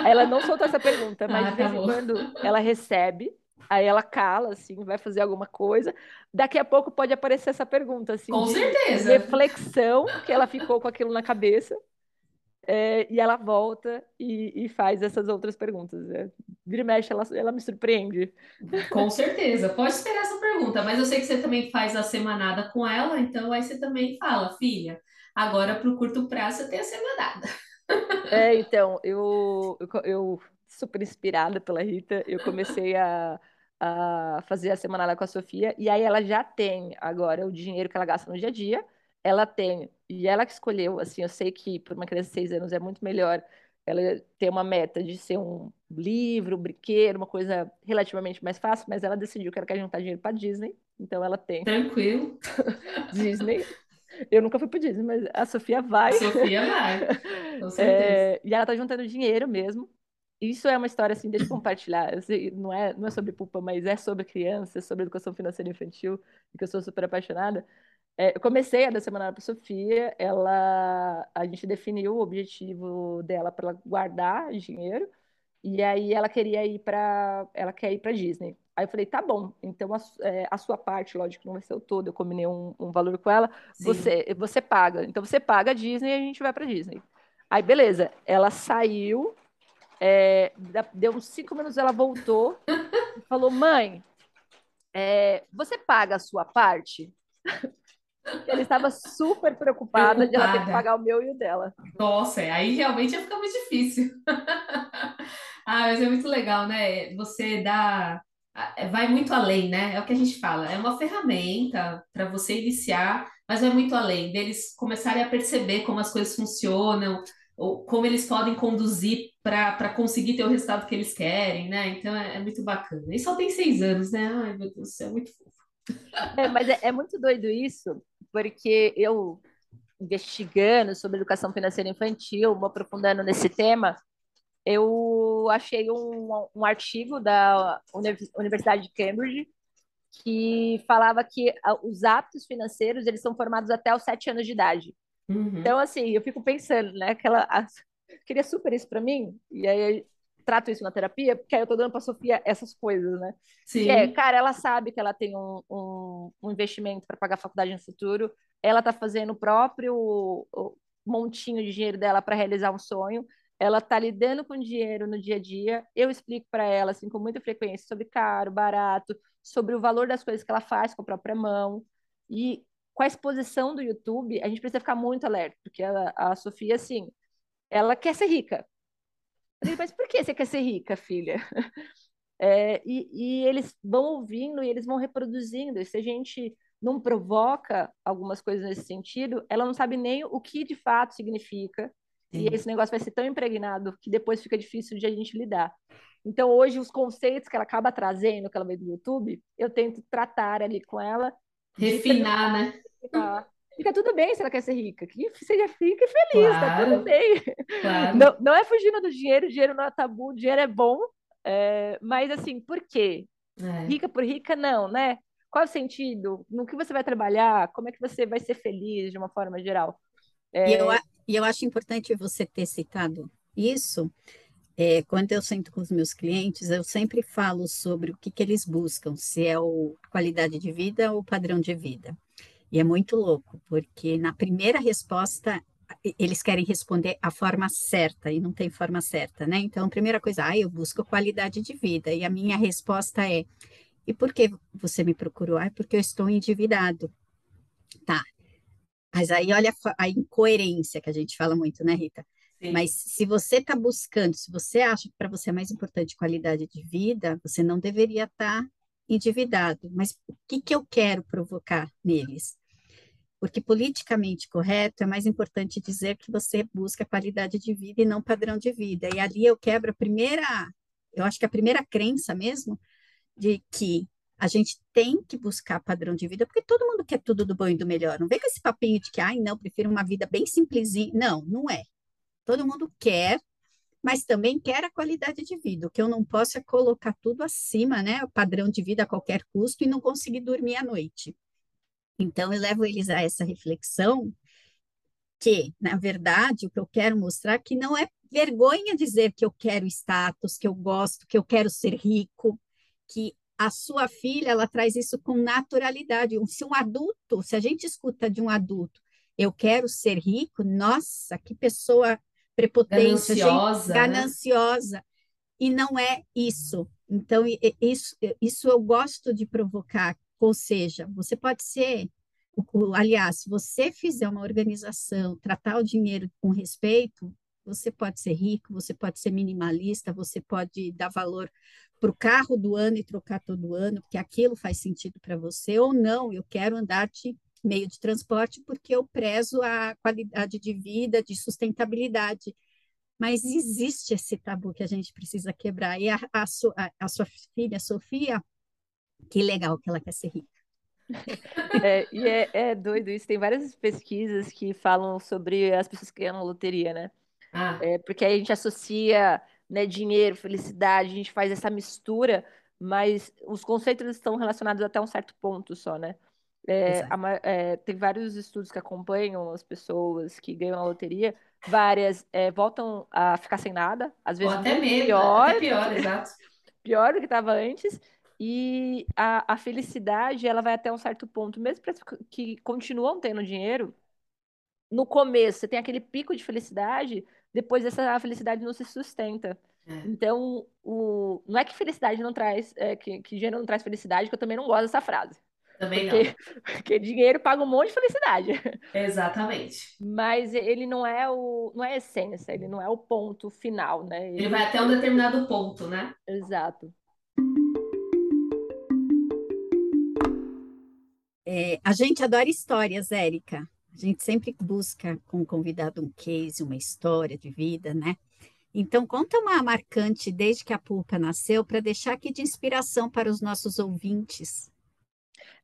Aí ela não soltou essa pergunta, mas ah, de vez tá em quando ela recebe, aí ela cala, assim, vai fazer alguma coisa. Daqui a pouco pode aparecer essa pergunta, assim, com certeza. reflexão, que ela ficou com aquilo na cabeça. É, e ela volta e, e, faz essas outras perguntas. É, vira e mexe, ela, ela me surpreende. Com certeza. Pode esperar essa pergunta, mas eu sei que você também faz a semanada com ela, então aí você também fala, filha, agora para o curto prazo você tem a semanada. É, então, eu, eu, eu super inspirada pela Rita, eu comecei a, a fazer a semanada com a Sofia, e aí ela já tem agora o dinheiro que ela gasta no dia a dia, ela tem, e ela que escolheu, assim, eu sei que para uma criança de seis anos é muito melhor ela ter uma meta de ser um livro, um brinquedo, uma coisa relativamente mais fácil, mas ela decidiu que ela quer juntar dinheiro para Disney, então ela tem. Tranquilo. Disney. Eu nunca fui para Disney, mas a Sofia vai. A Sofia vai, com certeza. É, e ela tá juntando dinheiro mesmo. Isso é uma história assim, deixa eu compartilhar. Não é, não é sobre pupa, mas é sobre criança, sobre educação financeira infantil, que eu sou super apaixonada. É, eu comecei a dar semana para Sofia, ela, a gente definiu o objetivo dela para ela guardar dinheiro, e aí ela queria ir para, ela quer ir para Disney. Aí eu falei, tá bom, então a, é, a, sua parte, lógico, não vai ser o todo, eu combinei um, um valor com ela, você, você paga. Então você paga a Disney e a gente vai para Disney. Aí beleza, ela saiu, é, deu uns cinco minutos, ela voltou e falou, mãe, é, você paga a sua parte? Ela estava super preocupada, preocupada, de ela ter que pagar o meu e o dela. Nossa, aí realmente ia ficar muito difícil. ah, mas é muito legal, né? Você dá. Vai muito além, né? É o que a gente fala. É uma ferramenta para você iniciar, mas vai muito além deles começarem a perceber como as coisas funcionam, ou como eles podem conduzir para conseguir ter o resultado que eles querem, né? Então é, é, muito bacana. E só tem seis anos, né? Ai, meu Deus do céu, é muito fofo. É, mas é, é muito doido isso, porque eu, investigando sobre educação financeira infantil, me aprofundando nesse tema, eu achei um, um artigo da Universidade de Cambridge que falava que os hábitos financeiros eles são formados até os sete anos de idade. Uhum. Então, assim, eu fico pensando, né? Aquela, a, queria super isso para mim, e aí trato isso na terapia, porque aí eu tô dando para Sofia essas coisas, né? Sim. É, cara, ela sabe que ela tem um, um, um investimento para pagar a faculdade no futuro, ela tá fazendo o próprio montinho de dinheiro dela para realizar um sonho, ela tá lidando com dinheiro no dia a dia, eu explico para ela, assim, com muita frequência, sobre caro, barato, sobre o valor das coisas que ela faz com a própria mão, e com a exposição do YouTube, a gente precisa ficar muito alerta, porque a, a Sofia, assim, ela quer ser rica. Falei, mas por que você quer ser rica, filha? É, e, e, eles vão ouvindo e eles vão reproduzindo. E se a gente não provoca algumas coisas nesse sentido, ela não sabe nem o que de fato significa. Sim. E esse negócio vai ser tão impregnado que depois fica difícil de a gente lidar. Então, hoje, os conceitos que ela acaba trazendo, que ela vê do YouTube, eu tento tratar ali com ela. Refinar, né? Fica tudo bem se ela quer ser rica. Que seja rica e feliz, claro, tá tudo bem. Claro. Não, não é fugindo do dinheiro, o dinheiro não é tabu, o dinheiro é bom. É, mas assim, por quê? É. Rica por rica, não, né? Qual é o sentido? No que você vai trabalhar? Como é que você vai ser feliz de uma forma geral? É... E, eu, e eu acho importante você ter citado isso. É, quando eu sento com os meus clientes, eu sempre falo sobre o que, que eles buscam, se é o qualidade de vida ou padrão de vida. E é muito louco, porque na primeira resposta eles querem responder a forma certa e não tem forma certa, né? Então, primeira coisa, ah, eu busco qualidade de vida. E a minha resposta é: e por que você me procurou? Ah, porque eu estou endividado. Tá. Mas aí olha a incoerência que a gente fala muito, né, Rita? Sim. Mas se você está buscando, se você acha que para você é mais importante qualidade de vida, você não deveria estar tá endividado. Mas o que, que eu quero provocar neles? Porque politicamente correto é mais importante dizer que você busca qualidade de vida e não padrão de vida. E ali eu quebro a primeira, eu acho que a primeira crença mesmo de que a gente tem que buscar padrão de vida, porque todo mundo quer tudo do bom e do melhor. Não vem com esse papinho de que, ai, não, prefiro uma vida bem simplesinha. Não, não é. Todo mundo quer, mas também quer a qualidade de vida. O que eu não posso é colocar tudo acima, né? O padrão de vida a qualquer custo e não conseguir dormir à noite. Então, eu levo eles a essa reflexão que, na verdade, o que eu quero mostrar é que não é vergonha dizer que eu quero status, que eu gosto, que eu quero ser rico, que a sua filha, ela traz isso com naturalidade. Se um adulto, se a gente escuta de um adulto, eu quero ser rico, nossa, que pessoa prepotente, gananciosa, gente, gananciosa. Né? E não é isso. Então, isso, isso eu gosto de provocar, ou seja, você pode ser, aliás, se você fizer uma organização, tratar o dinheiro com respeito, você pode ser rico, você pode ser minimalista, você pode dar valor para o carro do ano e trocar todo ano, porque aquilo faz sentido para você, ou não, eu quero andar de meio de transporte porque eu prezo a qualidade de vida, de sustentabilidade. Mas existe esse tabu que a gente precisa quebrar. E a, a, a, sua filha, Sofia, que legal que ela quer ser rica. É, e é, é, doido isso. Tem várias pesquisas que falam sobre as pessoas que ganham loteria, né? Ah. É, porque aí a gente associa né, dinheiro, felicidade, a gente faz essa mistura, mas os conceitos estão relacionados até um certo ponto só, né? É, a, é, tem vários estudos que acompanham as pessoas que ganham a loteria, várias é, voltam a ficar sem nada, às vezes Ou até mesmo, pior, até pior, exato. pior do que estava antes, e a, a felicidade, ela vai até um certo ponto, mesmo para que continuam tendo dinheiro, no começo você tem aquele pico de felicidade, depois essa felicidade não se sustenta. É. Então, o, não é que felicidade não traz, é, que, que dinheiro não traz felicidade, que eu também não gosto dessa frase. Também porque, não. Porque dinheiro paga um monte de felicidade. Exatamente. Mas ele não é o, não é a essência, ele não é o ponto final, né? Ele, ele vai até um determinado ponto, né? Exato. É, a gente adora histórias, Érica. A gente sempre busca com o convidado um case, uma história de vida, né? Então, conta uma marcante desde que a Pulpa nasceu para deixar aqui de inspiração para os nossos ouvintes.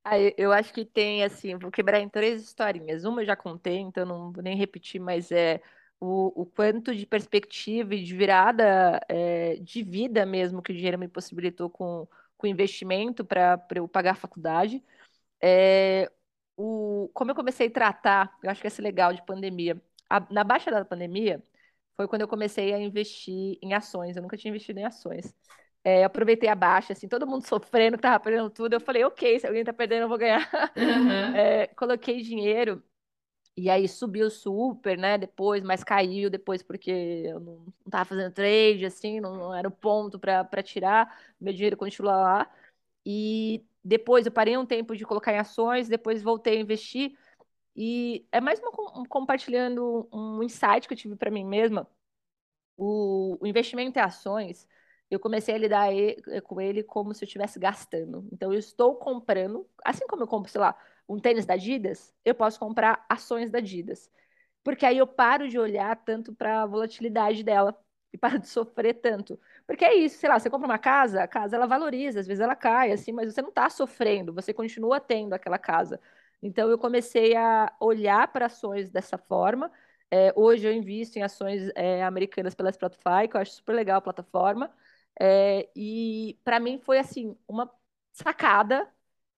Ah, eu acho que tem, assim, vou quebrar em três historinhas. Uma eu já contei, então não vou nem repetir, mas é o, o quanto de perspectiva e de virada é, de vida mesmo que o dinheiro me possibilitou com, com investimento para eu pagar a faculdade. É, o, como eu comecei a tratar, eu acho que esse legal de pandemia. A, na baixa da pandemia foi quando eu comecei a investir em ações. Eu nunca tinha investido em ações. É, aproveitei a baixa, assim, todo mundo sofrendo, que tava perdendo tudo. Eu falei, ok, se alguém tá perdendo, eu vou ganhar. Uhum. É, coloquei dinheiro e aí subiu super, né? Depois, mas caiu depois porque eu não, não tava fazendo trade, assim, não, não era o ponto para tirar. Meu dinheiro continua lá. E depois eu parei um tempo de colocar em ações, depois voltei a investir. E é mais uma, um, compartilhando um insight que eu tive para mim mesma. O, o investimento em ações eu comecei a lidar eh, com ele como se eu estivesse gastando. Então, eu estou comprando, assim como eu compro, sei lá, um tênis da Adidas, eu posso comprar ações da Adidas. Porque aí eu paro de olhar tanto para a volatilidade dela e paro de sofrer tanto. Porque é isso, sei lá, você compra uma casa, a casa ela valoriza, às vezes ela cai, assim, mas você não está sofrendo, você continua tendo aquela casa. Então, eu comecei a olhar para ações dessa forma. É, hoje eu invisto em ações é, americanas pela Spotify, que eu acho super legal a plataforma. É, e para mim foi assim uma sacada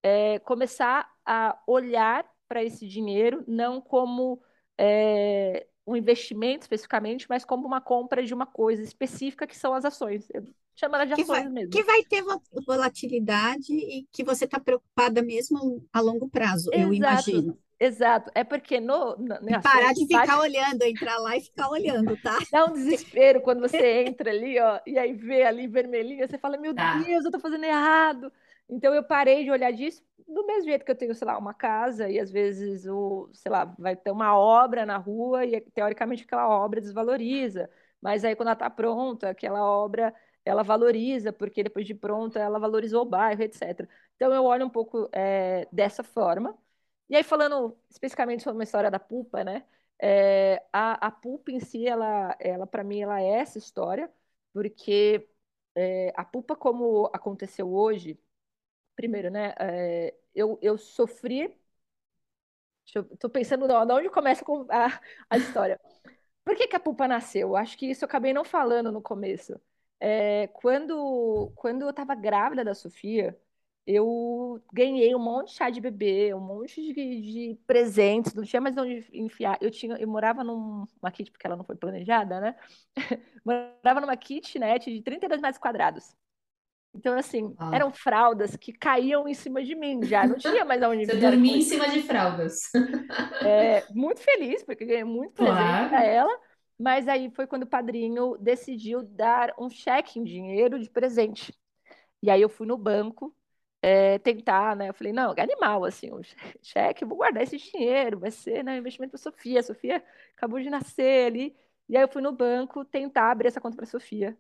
é, começar a olhar para esse dinheiro não como é, um investimento especificamente, mas como uma compra de uma coisa específica que são as ações. Chama ela de que ações vai, mesmo. Que vai ter volatilidade e que você está preocupada mesmo a longo prazo, Exato. eu imagino. Exato, é porque no. no e parar de ficar olhando, entrar lá e ficar olhando, tá? Dá um desespero quando você entra ali, ó, e aí vê ali vermelhinho, você fala, meu tá. Deus, eu tô fazendo errado. Então eu parei de olhar disso do mesmo jeito que eu tenho, sei lá, uma casa e às vezes o, sei lá, vai ter uma obra na rua e teoricamente aquela obra desvaloriza, mas aí quando ela tá pronta, aquela obra ela valoriza, porque depois de pronta ela valorizou o bairro, etc. Então eu olho um pouco é, dessa forma. E aí, falando especificamente sobre uma história da Pulpa, né? É, a, a Pulpa em si, ela, ela para mim, ela é essa história, porque é, a Pulpa, como aconteceu hoje, primeiro, né? É, eu, eu sofri. Tô pensando de onde começa a, a história. Por que, que a Pulpa nasceu? Acho que isso eu acabei não falando no começo. É, quando, quando eu estava grávida da Sofia, eu ganhei um monte de chá de bebê, um monte de, de presentes, não tinha mais onde enfiar. Eu tinha, eu morava numa kit, porque ela não foi planejada, né? morava numa kitnet de 32 metros quadrados. Então, assim, ah. eram fraldas que caíam em cima de mim já, não tinha mais onde Você dormia em cima de fraldas. É, muito feliz, porque ganhei muito presente claro. para ela, mas aí foi quando o padrinho decidiu dar um cheque em dinheiro de presente. E aí eu fui no banco é, tentar, né? Eu falei, não, animal, assim, um cheque, vou guardar esse dinheiro, vai ser, né, investimento para Sofia. A Sofia acabou de nascer ali. E aí eu fui no banco tentar abrir essa conta para Sofia.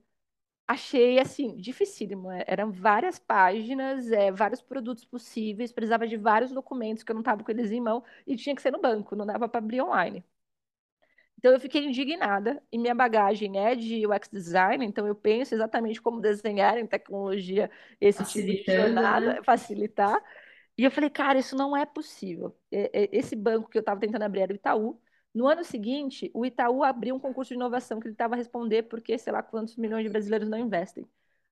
Achei, assim, dificílimo. É, eram várias páginas, é, vários produtos possíveis, precisava de vários documentos que eu não estava com eles em mão e tinha que ser no banco, não dava para abrir online. Então eu fiquei indignada e minha bagagem é de UX design, então eu penso exatamente como desenhar em tecnologia esse tipo de jornada, né? facilitar. E eu falei, cara, isso não é possível. Esse banco que eu estava tentando abrir era o Itaú. No ano seguinte, o Itaú abriu um concurso de inovação que ele estava a responder porque, sei lá, quantos milhões de brasileiros não investem.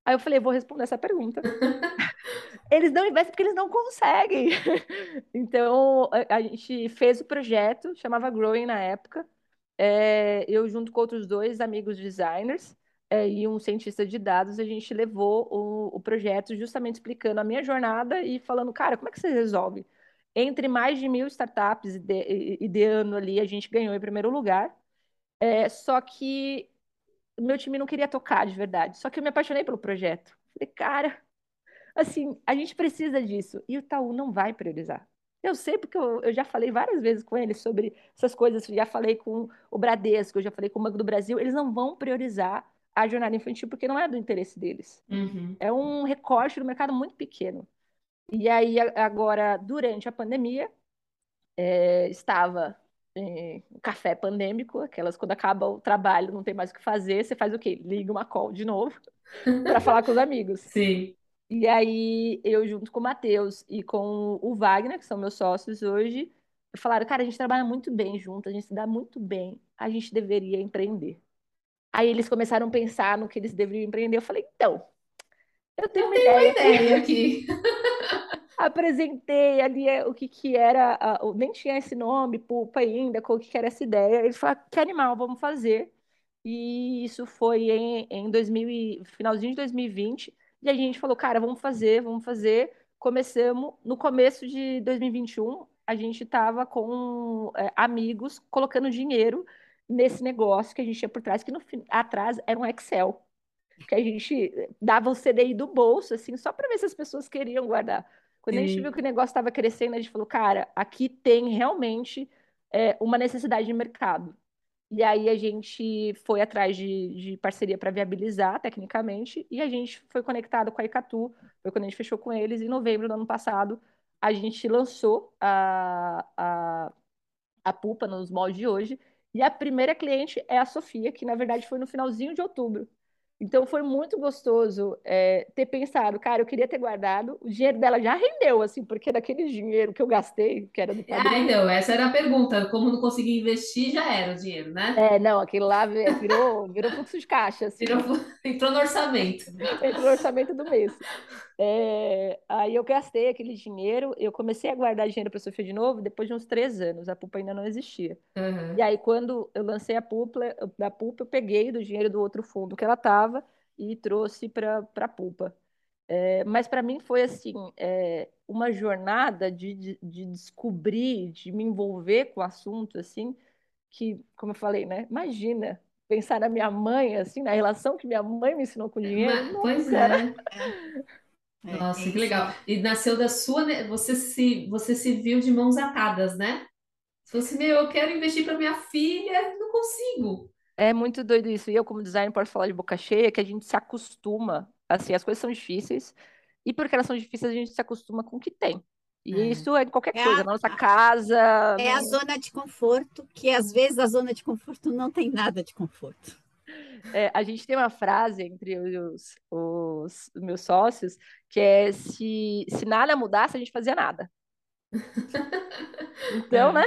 Aí eu falei, vou responder essa pergunta. eles não investem porque eles não conseguem. então, a gente fez o projeto, chamava Growing na época, é, eu, junto com outros dois amigos designers é, e um cientista de dados, a gente levou o, o, projeto justamente explicando a minha jornada e falando, cara, como é que você resolve? Entre mais de mil startups ideando ali, a gente ganhou em primeiro lugar. É, só que meu time não queria tocar de verdade. Só que eu me apaixonei pelo projeto. Falei, cara, assim, a gente precisa disso. E o Itaú não vai priorizar. Eu sei porque eu, eu já falei várias vezes com eles sobre essas coisas, já falei com o Bradesco, eu já falei com o Banco do Brasil, eles não vão priorizar a jornada infantil porque não é do interesse deles. Uhum. É um recorte do mercado muito pequeno. E aí, agora, durante a pandemia, é, estava é, café pandêmico, aquelas quando acaba o trabalho, não tem mais o que fazer, você faz o quê? Liga uma call de novo para falar com os amigos. Sim. E aí, eu, junto com o Matheus e com o Wagner, que são meus sócios hoje, falaram: cara, a gente trabalha muito bem junto, a gente se dá muito bem, a gente deveria empreender. Aí eles começaram a pensar no que eles deveriam empreender. Eu falei: então, eu tenho, eu uma, tenho ideia uma ideia aqui. Apresentei ali é, o que, que era, nem tinha esse nome, Pulpa ainda, o que, era essa ideia. Eles falaram: que animal, vamos fazer. E isso foi em, em 2000, finalzinho de 2020. E a gente falou, cara, vamos fazer, vamos fazer. Começamos no começo de 2021, a gente estava com é, amigos colocando dinheiro nesse negócio que a gente tinha por trás, que no atrás era um Excel, que a gente dava o CDI do bolso, assim, só para ver se as pessoas queriam guardar. Quando Sim. a gente viu que o negócio estava crescendo, a gente falou, cara, aqui tem realmente é, uma necessidade de mercado. E aí a gente foi atrás de, de parceria para viabilizar tecnicamente e a gente foi conectado com a Icatu, foi quando a gente fechou com eles. Em novembro do ano passado, a gente lançou a, a, a Pupa nos moldes de hoje. E a primeira cliente é a Sofia, que na verdade foi no finalzinho de outubro. Então foi muito gostoso é, ter pensado, cara, eu queria ter guardado. O dinheiro dela já rendeu, assim, porque daquele dinheiro que eu gastei, que era do padrinho. Ah, então, essa era a pergunta. Como não consegui investir, já era o dinheiro, né? É, não, aquilo lá virou, virou fluxo de caixa. Assim. Virou, entrou no orçamento. Entrou no orçamento do mês. É, aí eu gastei aquele dinheiro, eu comecei a guardar dinheiro para Sofia de novo depois de uns três anos. A Pupa ainda não existia. Uhum. E aí, quando eu lancei a Pupa, da Pupa, eu peguei do dinheiro do outro fundo que ela estava e trouxe para a Pulpa. É, mas para mim foi assim é, uma jornada de, de, de, descobrir, de me envolver com o assunto, assim, que, como eu falei, né? Imagina pensar na minha mãe, assim, na relação que minha mãe me ensinou com dinheiro. Mas, pois é. é. Nossa, que legal. E nasceu da sua, né, você se, você se viu de mãos atadas, né? Se fosse meu, eu quero investir para minha filha, não consigo. É muito doido isso. E eu, como designer, posso falar de boca cheia que a gente se acostuma. Assim, as coisas são difíceis. E porque elas são difíceis, a gente se acostuma com o que tem. E é. isso é em qualquer é coisa, a, na nossa casa. É a zona de conforto, que às vezes a zona de conforto não tem nada de conforto. É, a gente tem uma frase entre os, os, meus sócios que é se, se nada mudasse, a gente fazia nada. Então, é, né?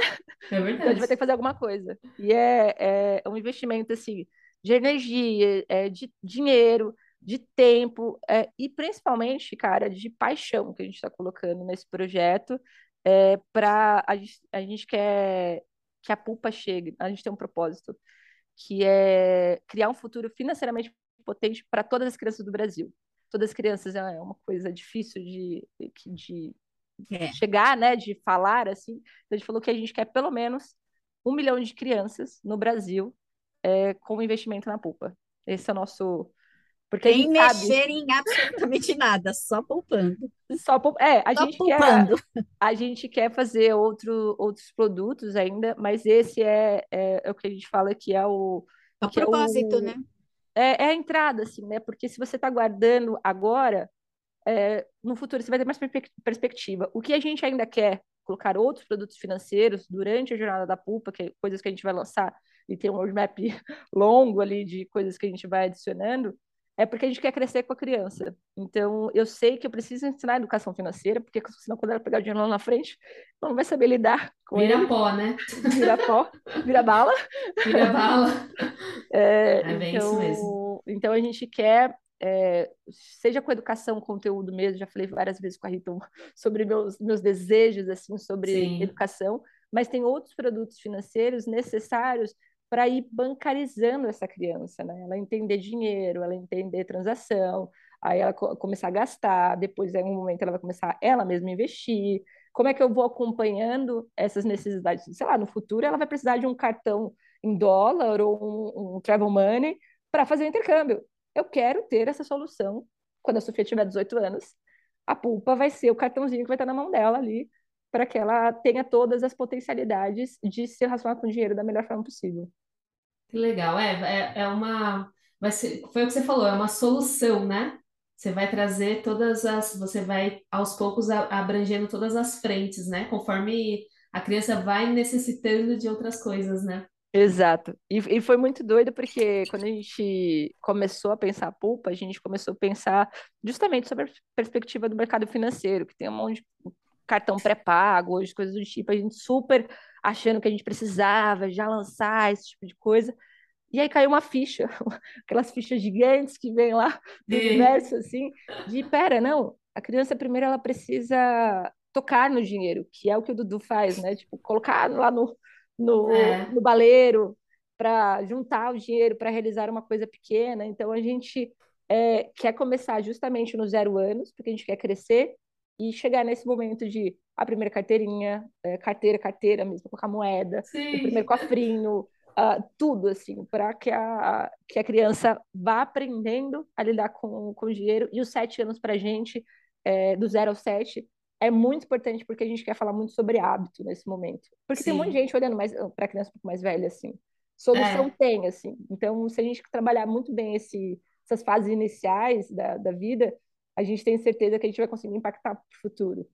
É verdade. Então a gente vai ter que fazer alguma coisa. E é, é um investimento, assim, de energia, é, de dinheiro, de tempo, é, e principalmente, cara, de paixão que a gente está colocando nesse projeto. É, para a gente, a gente quer que a pulpa chegue, a gente tem um propósito, que é criar um futuro financeiramente potente para todas as crianças do Brasil. Todas as crianças é uma coisa difícil de, de é. chegar, né, de falar assim. Então, a gente falou que a gente quer pelo menos um milhão de crianças no Brasil é, com investimento na pulpa. Esse é o nosso. Porque Sem mexer sabe... em absolutamente nada, só poupando. Só poup... É, a só gente poupando. quer a gente quer fazer outro, outros produtos ainda, mas esse é, é, é o que a gente fala que é o. É o propósito, é o... né? É, é, a entrada, assim, né? Porque se você está guardando agora, é, no futuro você vai ter mais perspectiva. O que a gente ainda quer colocar outros produtos financeiros durante a jornada da pulpa, que é coisas que a gente vai lançar e tem um roadmap longo ali de coisas que a gente vai adicionando, é porque a gente quer crescer com a criança. Então, eu sei que eu preciso ensinar educação financeira, porque senão quando ela pegar o dinheiro lá na frente, ela não vai saber lidar com Vira ele. pó, né? Vira pó, vira bala. Vira bala. É, é bem então, isso mesmo. Então, a gente quer é, seja com educação, conteúdo mesmo, já falei várias vezes com a Rita sobre meus, meus desejos, assim, sobre Sim. educação, mas tem outros produtos financeiros necessários para ir bancarizando essa criança, né? Ela entender dinheiro, ela entender transação, aí ela co começar a gastar, depois em um momento ela vai começar ela mesma a investir. Como é que eu vou acompanhando essas necessidades? Sei lá, no futuro ela vai precisar de um cartão em dólar ou um, um travel money para fazer o intercâmbio eu quero ter essa solução quando a Sofia tiver 18 anos, a pulpa vai ser o cartãozinho que vai estar na mão dela ali, para que ela tenha todas as potencialidades de se relacionar com o dinheiro da melhor forma possível. Que legal, é, é, é uma, vai ser, foi o que você falou, é uma solução, né? Você vai trazer todas as, você vai aos poucos abrangendo todas as frentes, né? Conforme a criança vai necessitando de outras coisas, né? Exato. E, e foi muito doido porque quando a gente começou a pensar a pulpa, a gente começou a pensar justamente sobre a perspectiva do mercado financeiro, que tem um monte de cartão pré-pago, hoje, coisas do tipo, a gente super achando que a gente precisava já lançar esse tipo de coisa. E aí caiu uma ficha, aquelas fichas gigantes que vem lá do Sim. universo, assim, de, pera, não, a criança primeiro ela precisa tocar no dinheiro, que é o que o Dudu faz, né? Tipo, colocar lá no, no, é. no baleiro para juntar o dinheiro para realizar uma coisa pequena. Então, a gente é, quer começar justamente nos zero anos, porque a gente quer crescer e chegar nesse momento de a primeira carteirinha, é, carteira, carteira mesmo, colocar moeda, Sim. o primeiro cofrinho, uh, tudo assim, para que a, que a criança vá aprendendo a lidar com, com o dinheiro. E os sete anos para a gente, é, do zero ao sete, é muito importante porque a gente quer falar muito sobre hábito nesse momento. Porque Sim. tem um monte de gente olhando mais para criança um pouco mais velha, assim. Solução é. tem, assim. Então, se a gente trabalhar muito bem esse, essas fases iniciais da, da vida, a gente tem certeza que a gente vai conseguir impactar para o futuro.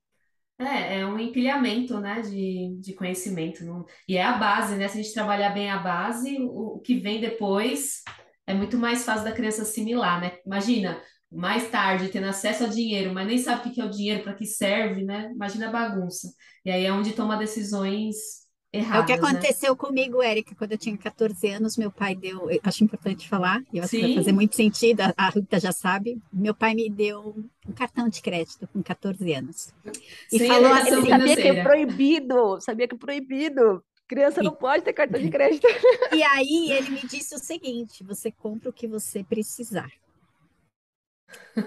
É, é um empilhamento, né, de, de conhecimento. Não... E é a base, né? Se a gente trabalhar bem a base, o, o que vem depois é muito mais fácil da criança assimilar, né? Imagina, mais tarde, tendo acesso a dinheiro, mas nem sabe o que é o dinheiro, para que serve, né? Imagina a bagunça. E aí é onde toma decisões erradas. É o que né? aconteceu né? comigo, Érica, quando eu tinha 14 anos, meu pai deu, acho importante falar, e vai fazer muito sentido, a Rita já sabe, meu pai me deu um cartão de crédito com 14 anos. E Sim, falou assim, sabia que é proibido, sabia que é proibido. Criança não pode ter cartão de crédito. E aí ele me disse o seguinte: você compra o que você precisar.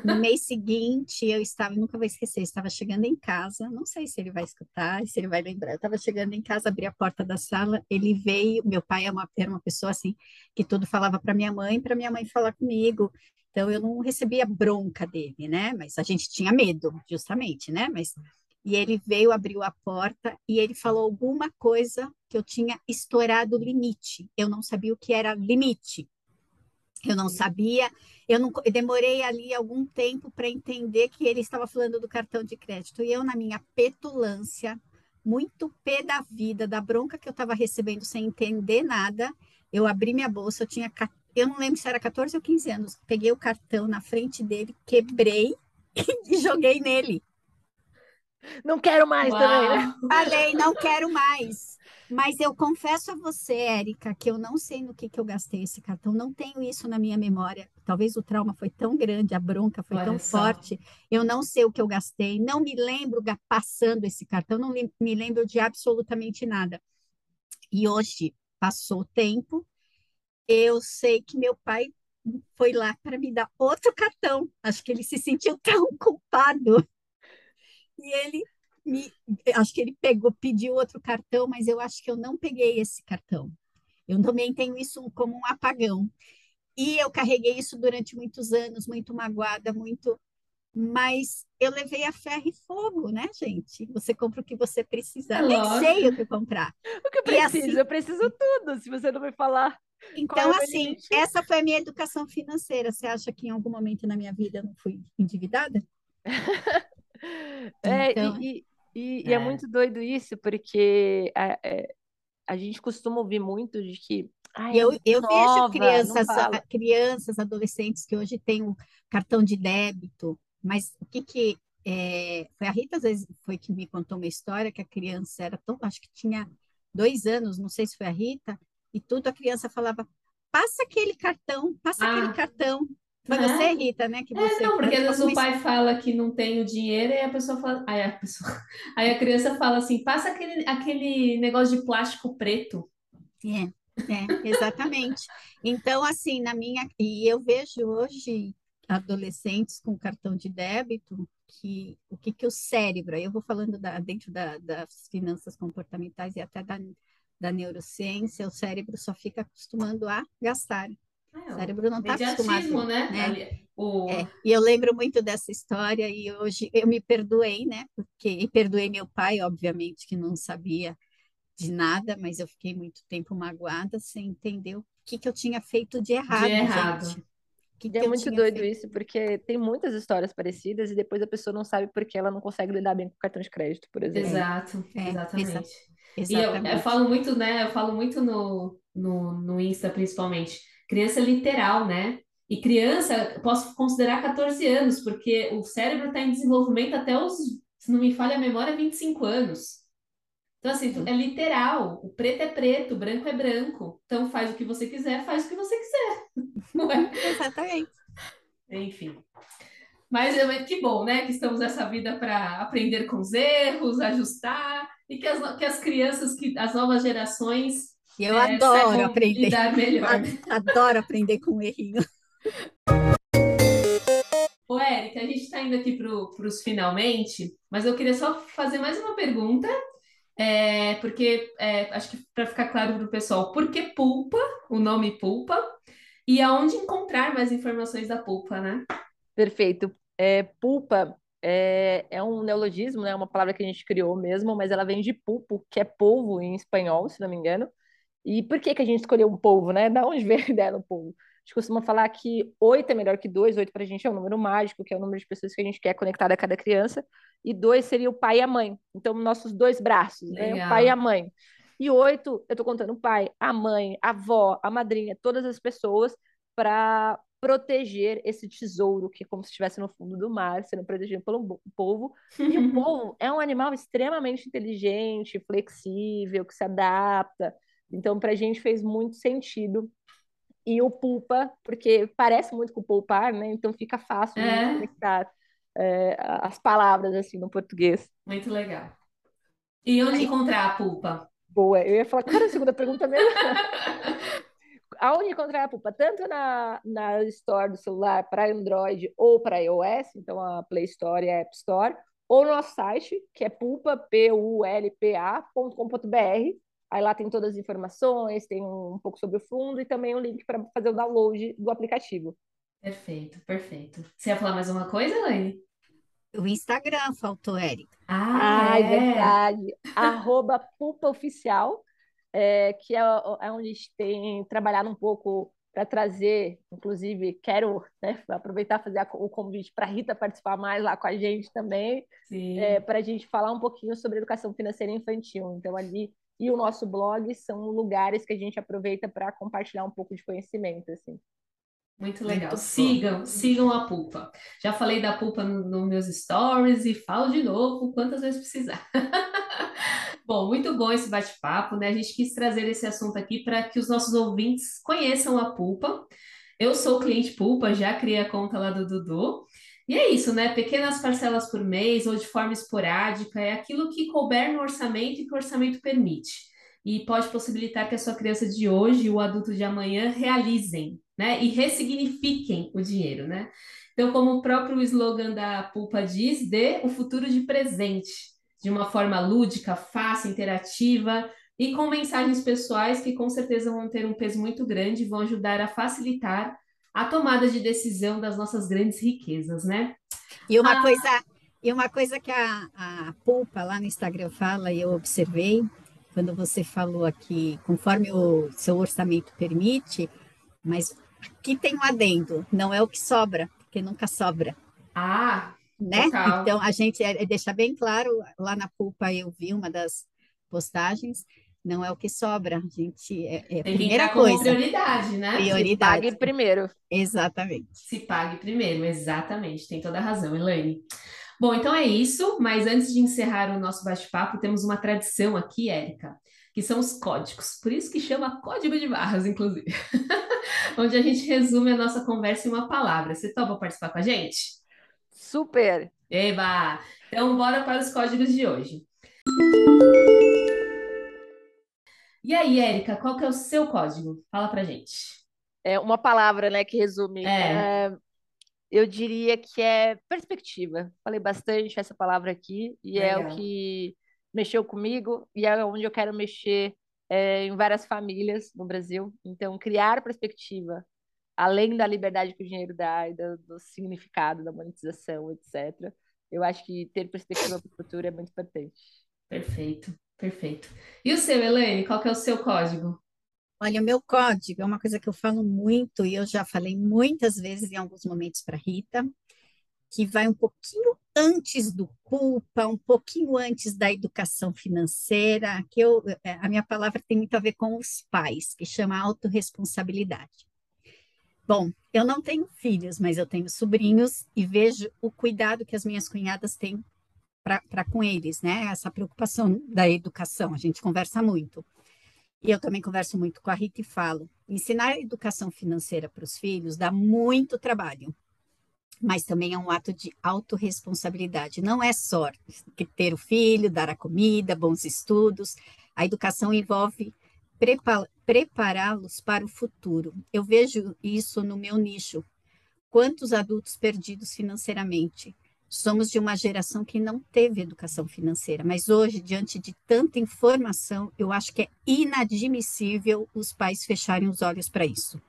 No mês seguinte, eu estava, nunca vou esquecer, estava chegando em casa, não sei se ele vai escutar, se ele vai lembrar. Eu estava chegando em casa, abri a porta da sala, ele veio. Meu pai é uma, era uma pessoa assim, que tudo falava para minha mãe, para minha mãe falar comigo. Então, eu não recebia bronca dele, né? Mas a gente tinha medo, justamente, né? Mas. E ele veio, abriu a porta e ele falou alguma coisa que eu tinha estourado o limite. Eu não sabia o que era limite. Eu não sabia, eu, não, eu demorei ali algum tempo para entender que ele estava falando do cartão de crédito. E eu, na minha petulância, muito pé da vida, da bronca que eu estava recebendo sem entender nada, eu abri minha bolsa, eu tinha, eu não lembro se era 14 ou 15 anos, peguei o cartão na frente dele, quebrei e joguei nele. Não quero mais Uau. também, né? Falei, não quero mais. Mas eu confesso a você, Érica, que eu não sei no que, que eu gastei esse cartão, não tenho isso na minha memória. Talvez o trauma foi tão grande, a bronca foi Olha tão só. forte, eu não sei o que eu gastei, não me lembro passando esse cartão, não me lembro de absolutamente nada. E hoje passou o tempo, eu sei que meu pai foi lá para me dar outro cartão. Acho que ele se sentiu tão culpado. E ele me, acho que ele pegou, pediu outro cartão, mas eu acho que eu não peguei esse cartão. Eu também tenho isso como um apagão. E eu carreguei isso durante muitos anos, muito magoada, muito. Mas eu levei a ferro e fogo, né, gente? Você compra o que você precisa. É Nem sei o que comprar. O que eu preciso? Assim, eu preciso tudo, se você não me falar. Então, é assim, essa foi a minha educação financeira. Você acha que em algum momento na minha vida eu não fui endividada? é, então... e, e, é. e é muito doido isso, porque a, é, a gente costuma ouvir muito de que. eu, eu nova, vejo crianças, crianças, adolescentes que hoje têm um cartão de débito, mas o que que. É, foi a Rita, às vezes, foi que me contou uma história que a criança era tão. Acho que tinha dois anos, não sei se foi a Rita, e tudo a criança falava: passa aquele cartão, passa ah. aquele cartão. Foi é? você, Rita, né? Que você é, não, porque às vezes o pai fala que não tem o dinheiro e a pessoa fala. Aí a, pessoa... aí a criança fala assim: passa aquele, aquele negócio de plástico preto. É, é, exatamente. então, assim, na minha. E eu vejo hoje adolescentes com cartão de débito que o que, que o cérebro, aí eu vou falando da, dentro da, das finanças comportamentais e até da, da neurociência, o cérebro só fica acostumando a gastar. É, o cérebro não está acostumado. Né? né? O... É, e eu lembro muito dessa história e hoje eu me perdoei, né? Porque e perdoei meu pai, obviamente, que não sabia de nada, mas eu fiquei muito tempo magoada sem entender o que, que eu tinha feito de errado, de errado. gente. Que que é muito doido feito? isso, porque tem muitas histórias parecidas e depois a pessoa não sabe por que ela não consegue lidar bem com o cartão de crédito, por exemplo. Exato, É, exatamente. E eu, eu Exatamente. falo muito, né? Eu falo muito no, no, no Insta, principalmente. Criança literal, né? E criança, posso considerar 14 anos, porque o cérebro está em desenvolvimento até os, se não me falha a memória, 25 anos. Então, assim, é literal. O preto é preto, o branco é branco. Então, faz o que você quiser, faz o que você quiser. Não é? Exatamente. Enfim. Mas é- que bom, né? Que estamos nessa vida para aprender com os erros, ajustar, e que as, que as crianças, que as novas gerações E eu é, adoro aprender. melhor. Adoro aprender com o errinho. Ô, Érica, a gente está indo aqui para os finalmente, mas eu queria só fazer mais uma pergunta, é, porque é, acho que para ficar claro para o pessoal, por que pulpa, o nome pulpa, e aonde encontrar mais informações da pulpa, né? Perfeito. É, pulpa é, é um neologismo, né? Uma palavra que a gente criou mesmo, mas ela vem de pulpo, que é polvo em espanhol, se não me engano. E por que que a gente escolheu um polvo, né? Da onde veio a ideia do polvo? A gente costuma falar que oito é melhor que dois, oito para a gente é um número mágico, que é o número de pessoas que a gente quer conectar a cada criança, e dois seria o pai e a mãe. Então, nossos dois braços, né? O pai e a mãe. E oito, eu tô contando o pai, a mãe, a avó, a madrinha, todas as pessoas para proteger esse tesouro que é como se estivesse no fundo do mar, sendo protegido pelo polvo. E o polvo é um animal extremamente inteligente, flexível, que se adapta. Então, para a gente fez muito sentido. E o pulpa, porque parece muito com poupar, né? Então fica fácil de É. conectar é, as palavras assim no português. Muito legal. E onde encontrar a pulpa? Boa. Eu ia falar, cara, a segunda pergunta mesmo. Aonde encontrar a pulpa? Tanto na, na Store do celular para Android ou para iOS, então a Play Store e a App Store, ou no nosso site, que é pulpa, P-U-L-P-A.com.br. Aí lá tem todas as informações, tem um, um pouco sobre o fundo e também um link para fazer o download do aplicativo. Perfeito, perfeito. Você ia falar mais uma coisa, Elaine? O Instagram faltou, Érica. Ah, Ah, é é. verdade. Arroba Pulpa Oficial, é, que é, é onde a gente tem trabalhado um pouco para trazer, inclusive, quero né, aproveitar e fazer a- o convite para a Rita participar mais lá com a gente também, é, para a gente falar um pouquinho sobre educação financeira infantil. Então, ali e o nosso blog são lugares que a gente aproveita para compartilhar um pouco de conhecimento, assim. Muito legal. Sigam, sigam a Pulpa. Já falei da Pulpa nos no meus stories e falo de novo quantas vezes precisar. Bom, muito bom esse bate-papo, né? A gente quis trazer esse assunto aqui para que os nossos ouvintes conheçam a Pulpa. Eu sou cliente Pulpa, já criei a conta lá do Dudu. E é isso, né? Pequenas parcelas por mês ou de forma esporádica, é aquilo que couber no orçamento e que o orçamento permite. E pode possibilitar que a sua criança de hoje e o adulto de amanhã realizem, né? E ressignifiquem o dinheiro, né? Então, como o próprio slogan da Pulpa diz, dê o futuro de presente, de uma forma lúdica, fácil, interativa e com mensagens pessoais que com certeza vão ter um peso muito grande e vão ajudar a facilitar a tomada de decisão das nossas grandes riquezas, né? E uma Ah. coisa, e uma coisa que a, a Pulpa lá no Instagram fala, e eu observei, quando você falou aqui, conforme o seu orçamento permite, mas aqui tem um adendo, não é o que sobra, porque nunca sobra, Ah, né? Total. Então a gente é, é deixar bem claro, lá na Pulpa eu vi uma das postagens, não é o que sobra, a gente é, é a tem que primeira entrar como coisa, prioridade, né? prioridade, Pague primeiro. exatamente. Se pague primeiro, exatamente, tem toda a razão, Elaine. Bom, então é isso, mas antes de encerrar o nosso bate-papo, temos uma tradição aqui, Érica, que são os códigos, por isso que chama Código de Barras, inclusive, onde a gente resume a nossa conversa em uma palavra. Você topa participar com a gente? Super. Eba! Então, bora para os códigos de hoje. E aí, Érica, qual que é o seu código? Fala pra gente. É uma palavra, né, que resume. É. É, eu diria que é perspectiva. Falei bastante essa palavra aqui e é o Legal. que mexeu comigo e é onde eu quero mexer é, em várias famílias no Brasil. Então, criar perspectiva além da liberdade que o dinheiro dá e do, do significado da monetização, etc. Eu acho que ter perspectiva para o futuro é muito importante. Perfeito, perfeito. E o seu, Elaine, qual que é o seu código? Olha, o meu código é uma coisa que eu falo muito e eu já falei muitas vezes em alguns momentos para Rita, que vai um pouquinho antes do culpa, um pouquinho antes da educação financeira, que eu, é, a minha palavra tem muito a ver com os pais, que chama autorresponsabilidade. Bom, eu não tenho filhos, mas eu tenho sobrinhos e vejo o cuidado que as minhas cunhadas têm para com eles, né? Essa preocupação da educação, a gente conversa muito. E eu também converso muito com a Rita e falo: ensinar educação financeira para os filhos dá muito trabalho, mas também é um ato de autorresponsabilidade. Não é só ter o filho, dar a comida, bons estudos. A educação envolve prepará-los para o futuro. Eu vejo isso no meu nicho. Quantos adultos perdidos financeiramente? Somos de uma geração que não teve educação financeira, mas hoje, diante de tanta informação, eu acho que é inadmissível os pais fecharem os olhos para isso.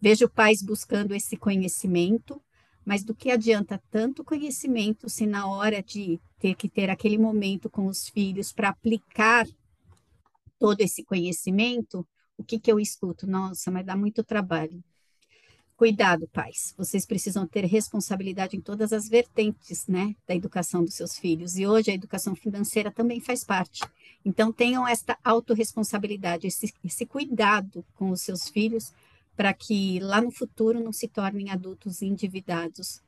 Vejo pais buscando esse conhecimento, mas do que adianta tanto conhecimento se na hora de ter que ter aquele momento com os filhos para aplicar todo esse conhecimento, o que, que eu escuto? Nossa, mas dá muito trabalho. Cuidado, pais. Vocês precisam ter responsabilidade em todas as vertentes, né, da educação dos seus filhos. E hoje a educação financeira também faz parte. Então tenham esta autorresponsabilidade, esse, esse cuidado com os seus filhos, para que lá no futuro não se tornem adultos endividados.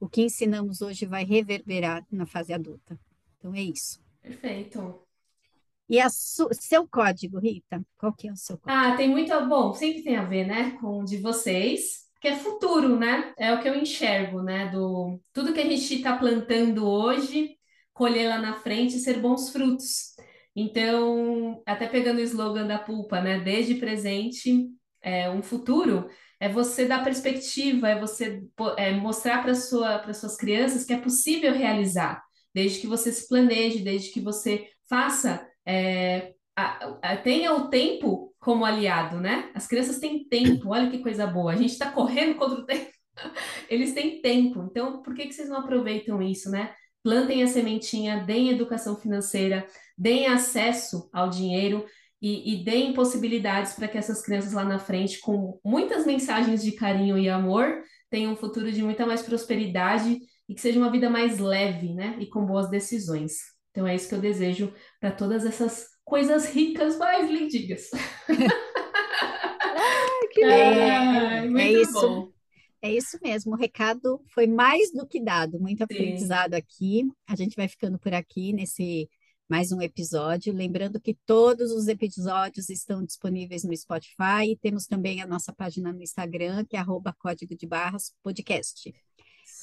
O que ensinamos hoje vai reverberar na fase adulta. Então é isso. Perfeito. E a seu código, Rita? Qual que é o seu código? Ah, tem muito, bom, sempre tem a ver, né, com o de vocês, que é futuro, né? É o que eu enxergo, né, do tudo que a gente está plantando hoje, colher lá na frente e ser bons frutos. Então, até pegando o slogan da Pulpa, né, desde presente, é, um futuro, é você dar perspectiva, é você é, mostrar para sua, suas crianças que é possível realizar, desde que você se planeje, desde que você faça é, a, a, tenha o tempo como aliado, né? As crianças têm tempo, olha que coisa boa. A gente está correndo contra o tempo. Eles têm tempo, então por que, que vocês não aproveitam isso, né? Plantem a sementinha, deem educação financeira, deem acesso ao dinheiro e, e deem possibilidades para que essas crianças lá na frente, com muitas mensagens de carinho e amor, tenham um futuro de muita mais prosperidade e que seja uma vida mais leve, né? E com boas decisões. Então é isso que eu desejo para todas essas coisas ricas mais lindinhas. ah, que é, muito é isso. Bom. É isso mesmo, o recado foi mais do que dado, muito aprendizado Sim. aqui. A gente vai ficando por aqui nesse mais um episódio. Lembrando que todos os episódios estão disponíveis no Spotify e temos também a nossa página no Instagram, que é arroba código de barras podcast.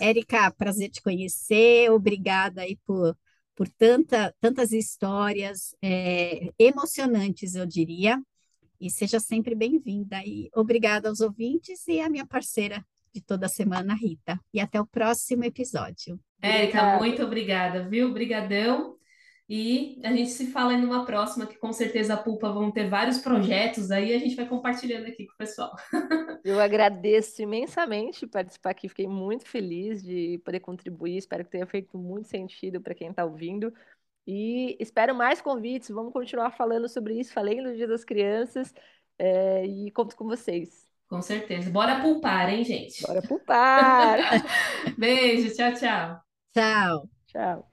Érica, prazer te conhecer, obrigada aí por por tanta, tantas histórias é, emocionantes, eu diria. E seja sempre bem-vinda. E obrigada aos ouvintes e à minha parceira de toda semana, Rita. E até o próximo episódio. Érica, muito obrigada, viu? Obrigadão. E a gente se fala em uma próxima, que com certeza a Pulpa vão ter vários projetos aí, a gente vai compartilhando aqui com o pessoal. Eu agradeço imensamente participar aqui, fiquei muito feliz de poder contribuir, espero que tenha feito muito sentido para quem está ouvindo. E espero mais convites, vamos continuar falando sobre isso, falei no Dia das Crianças, é, e conto com vocês. Com certeza. Bora pulpar, hein, gente? Bora pulpar! Beijo, tchau, tchau. Tchau. Tchau.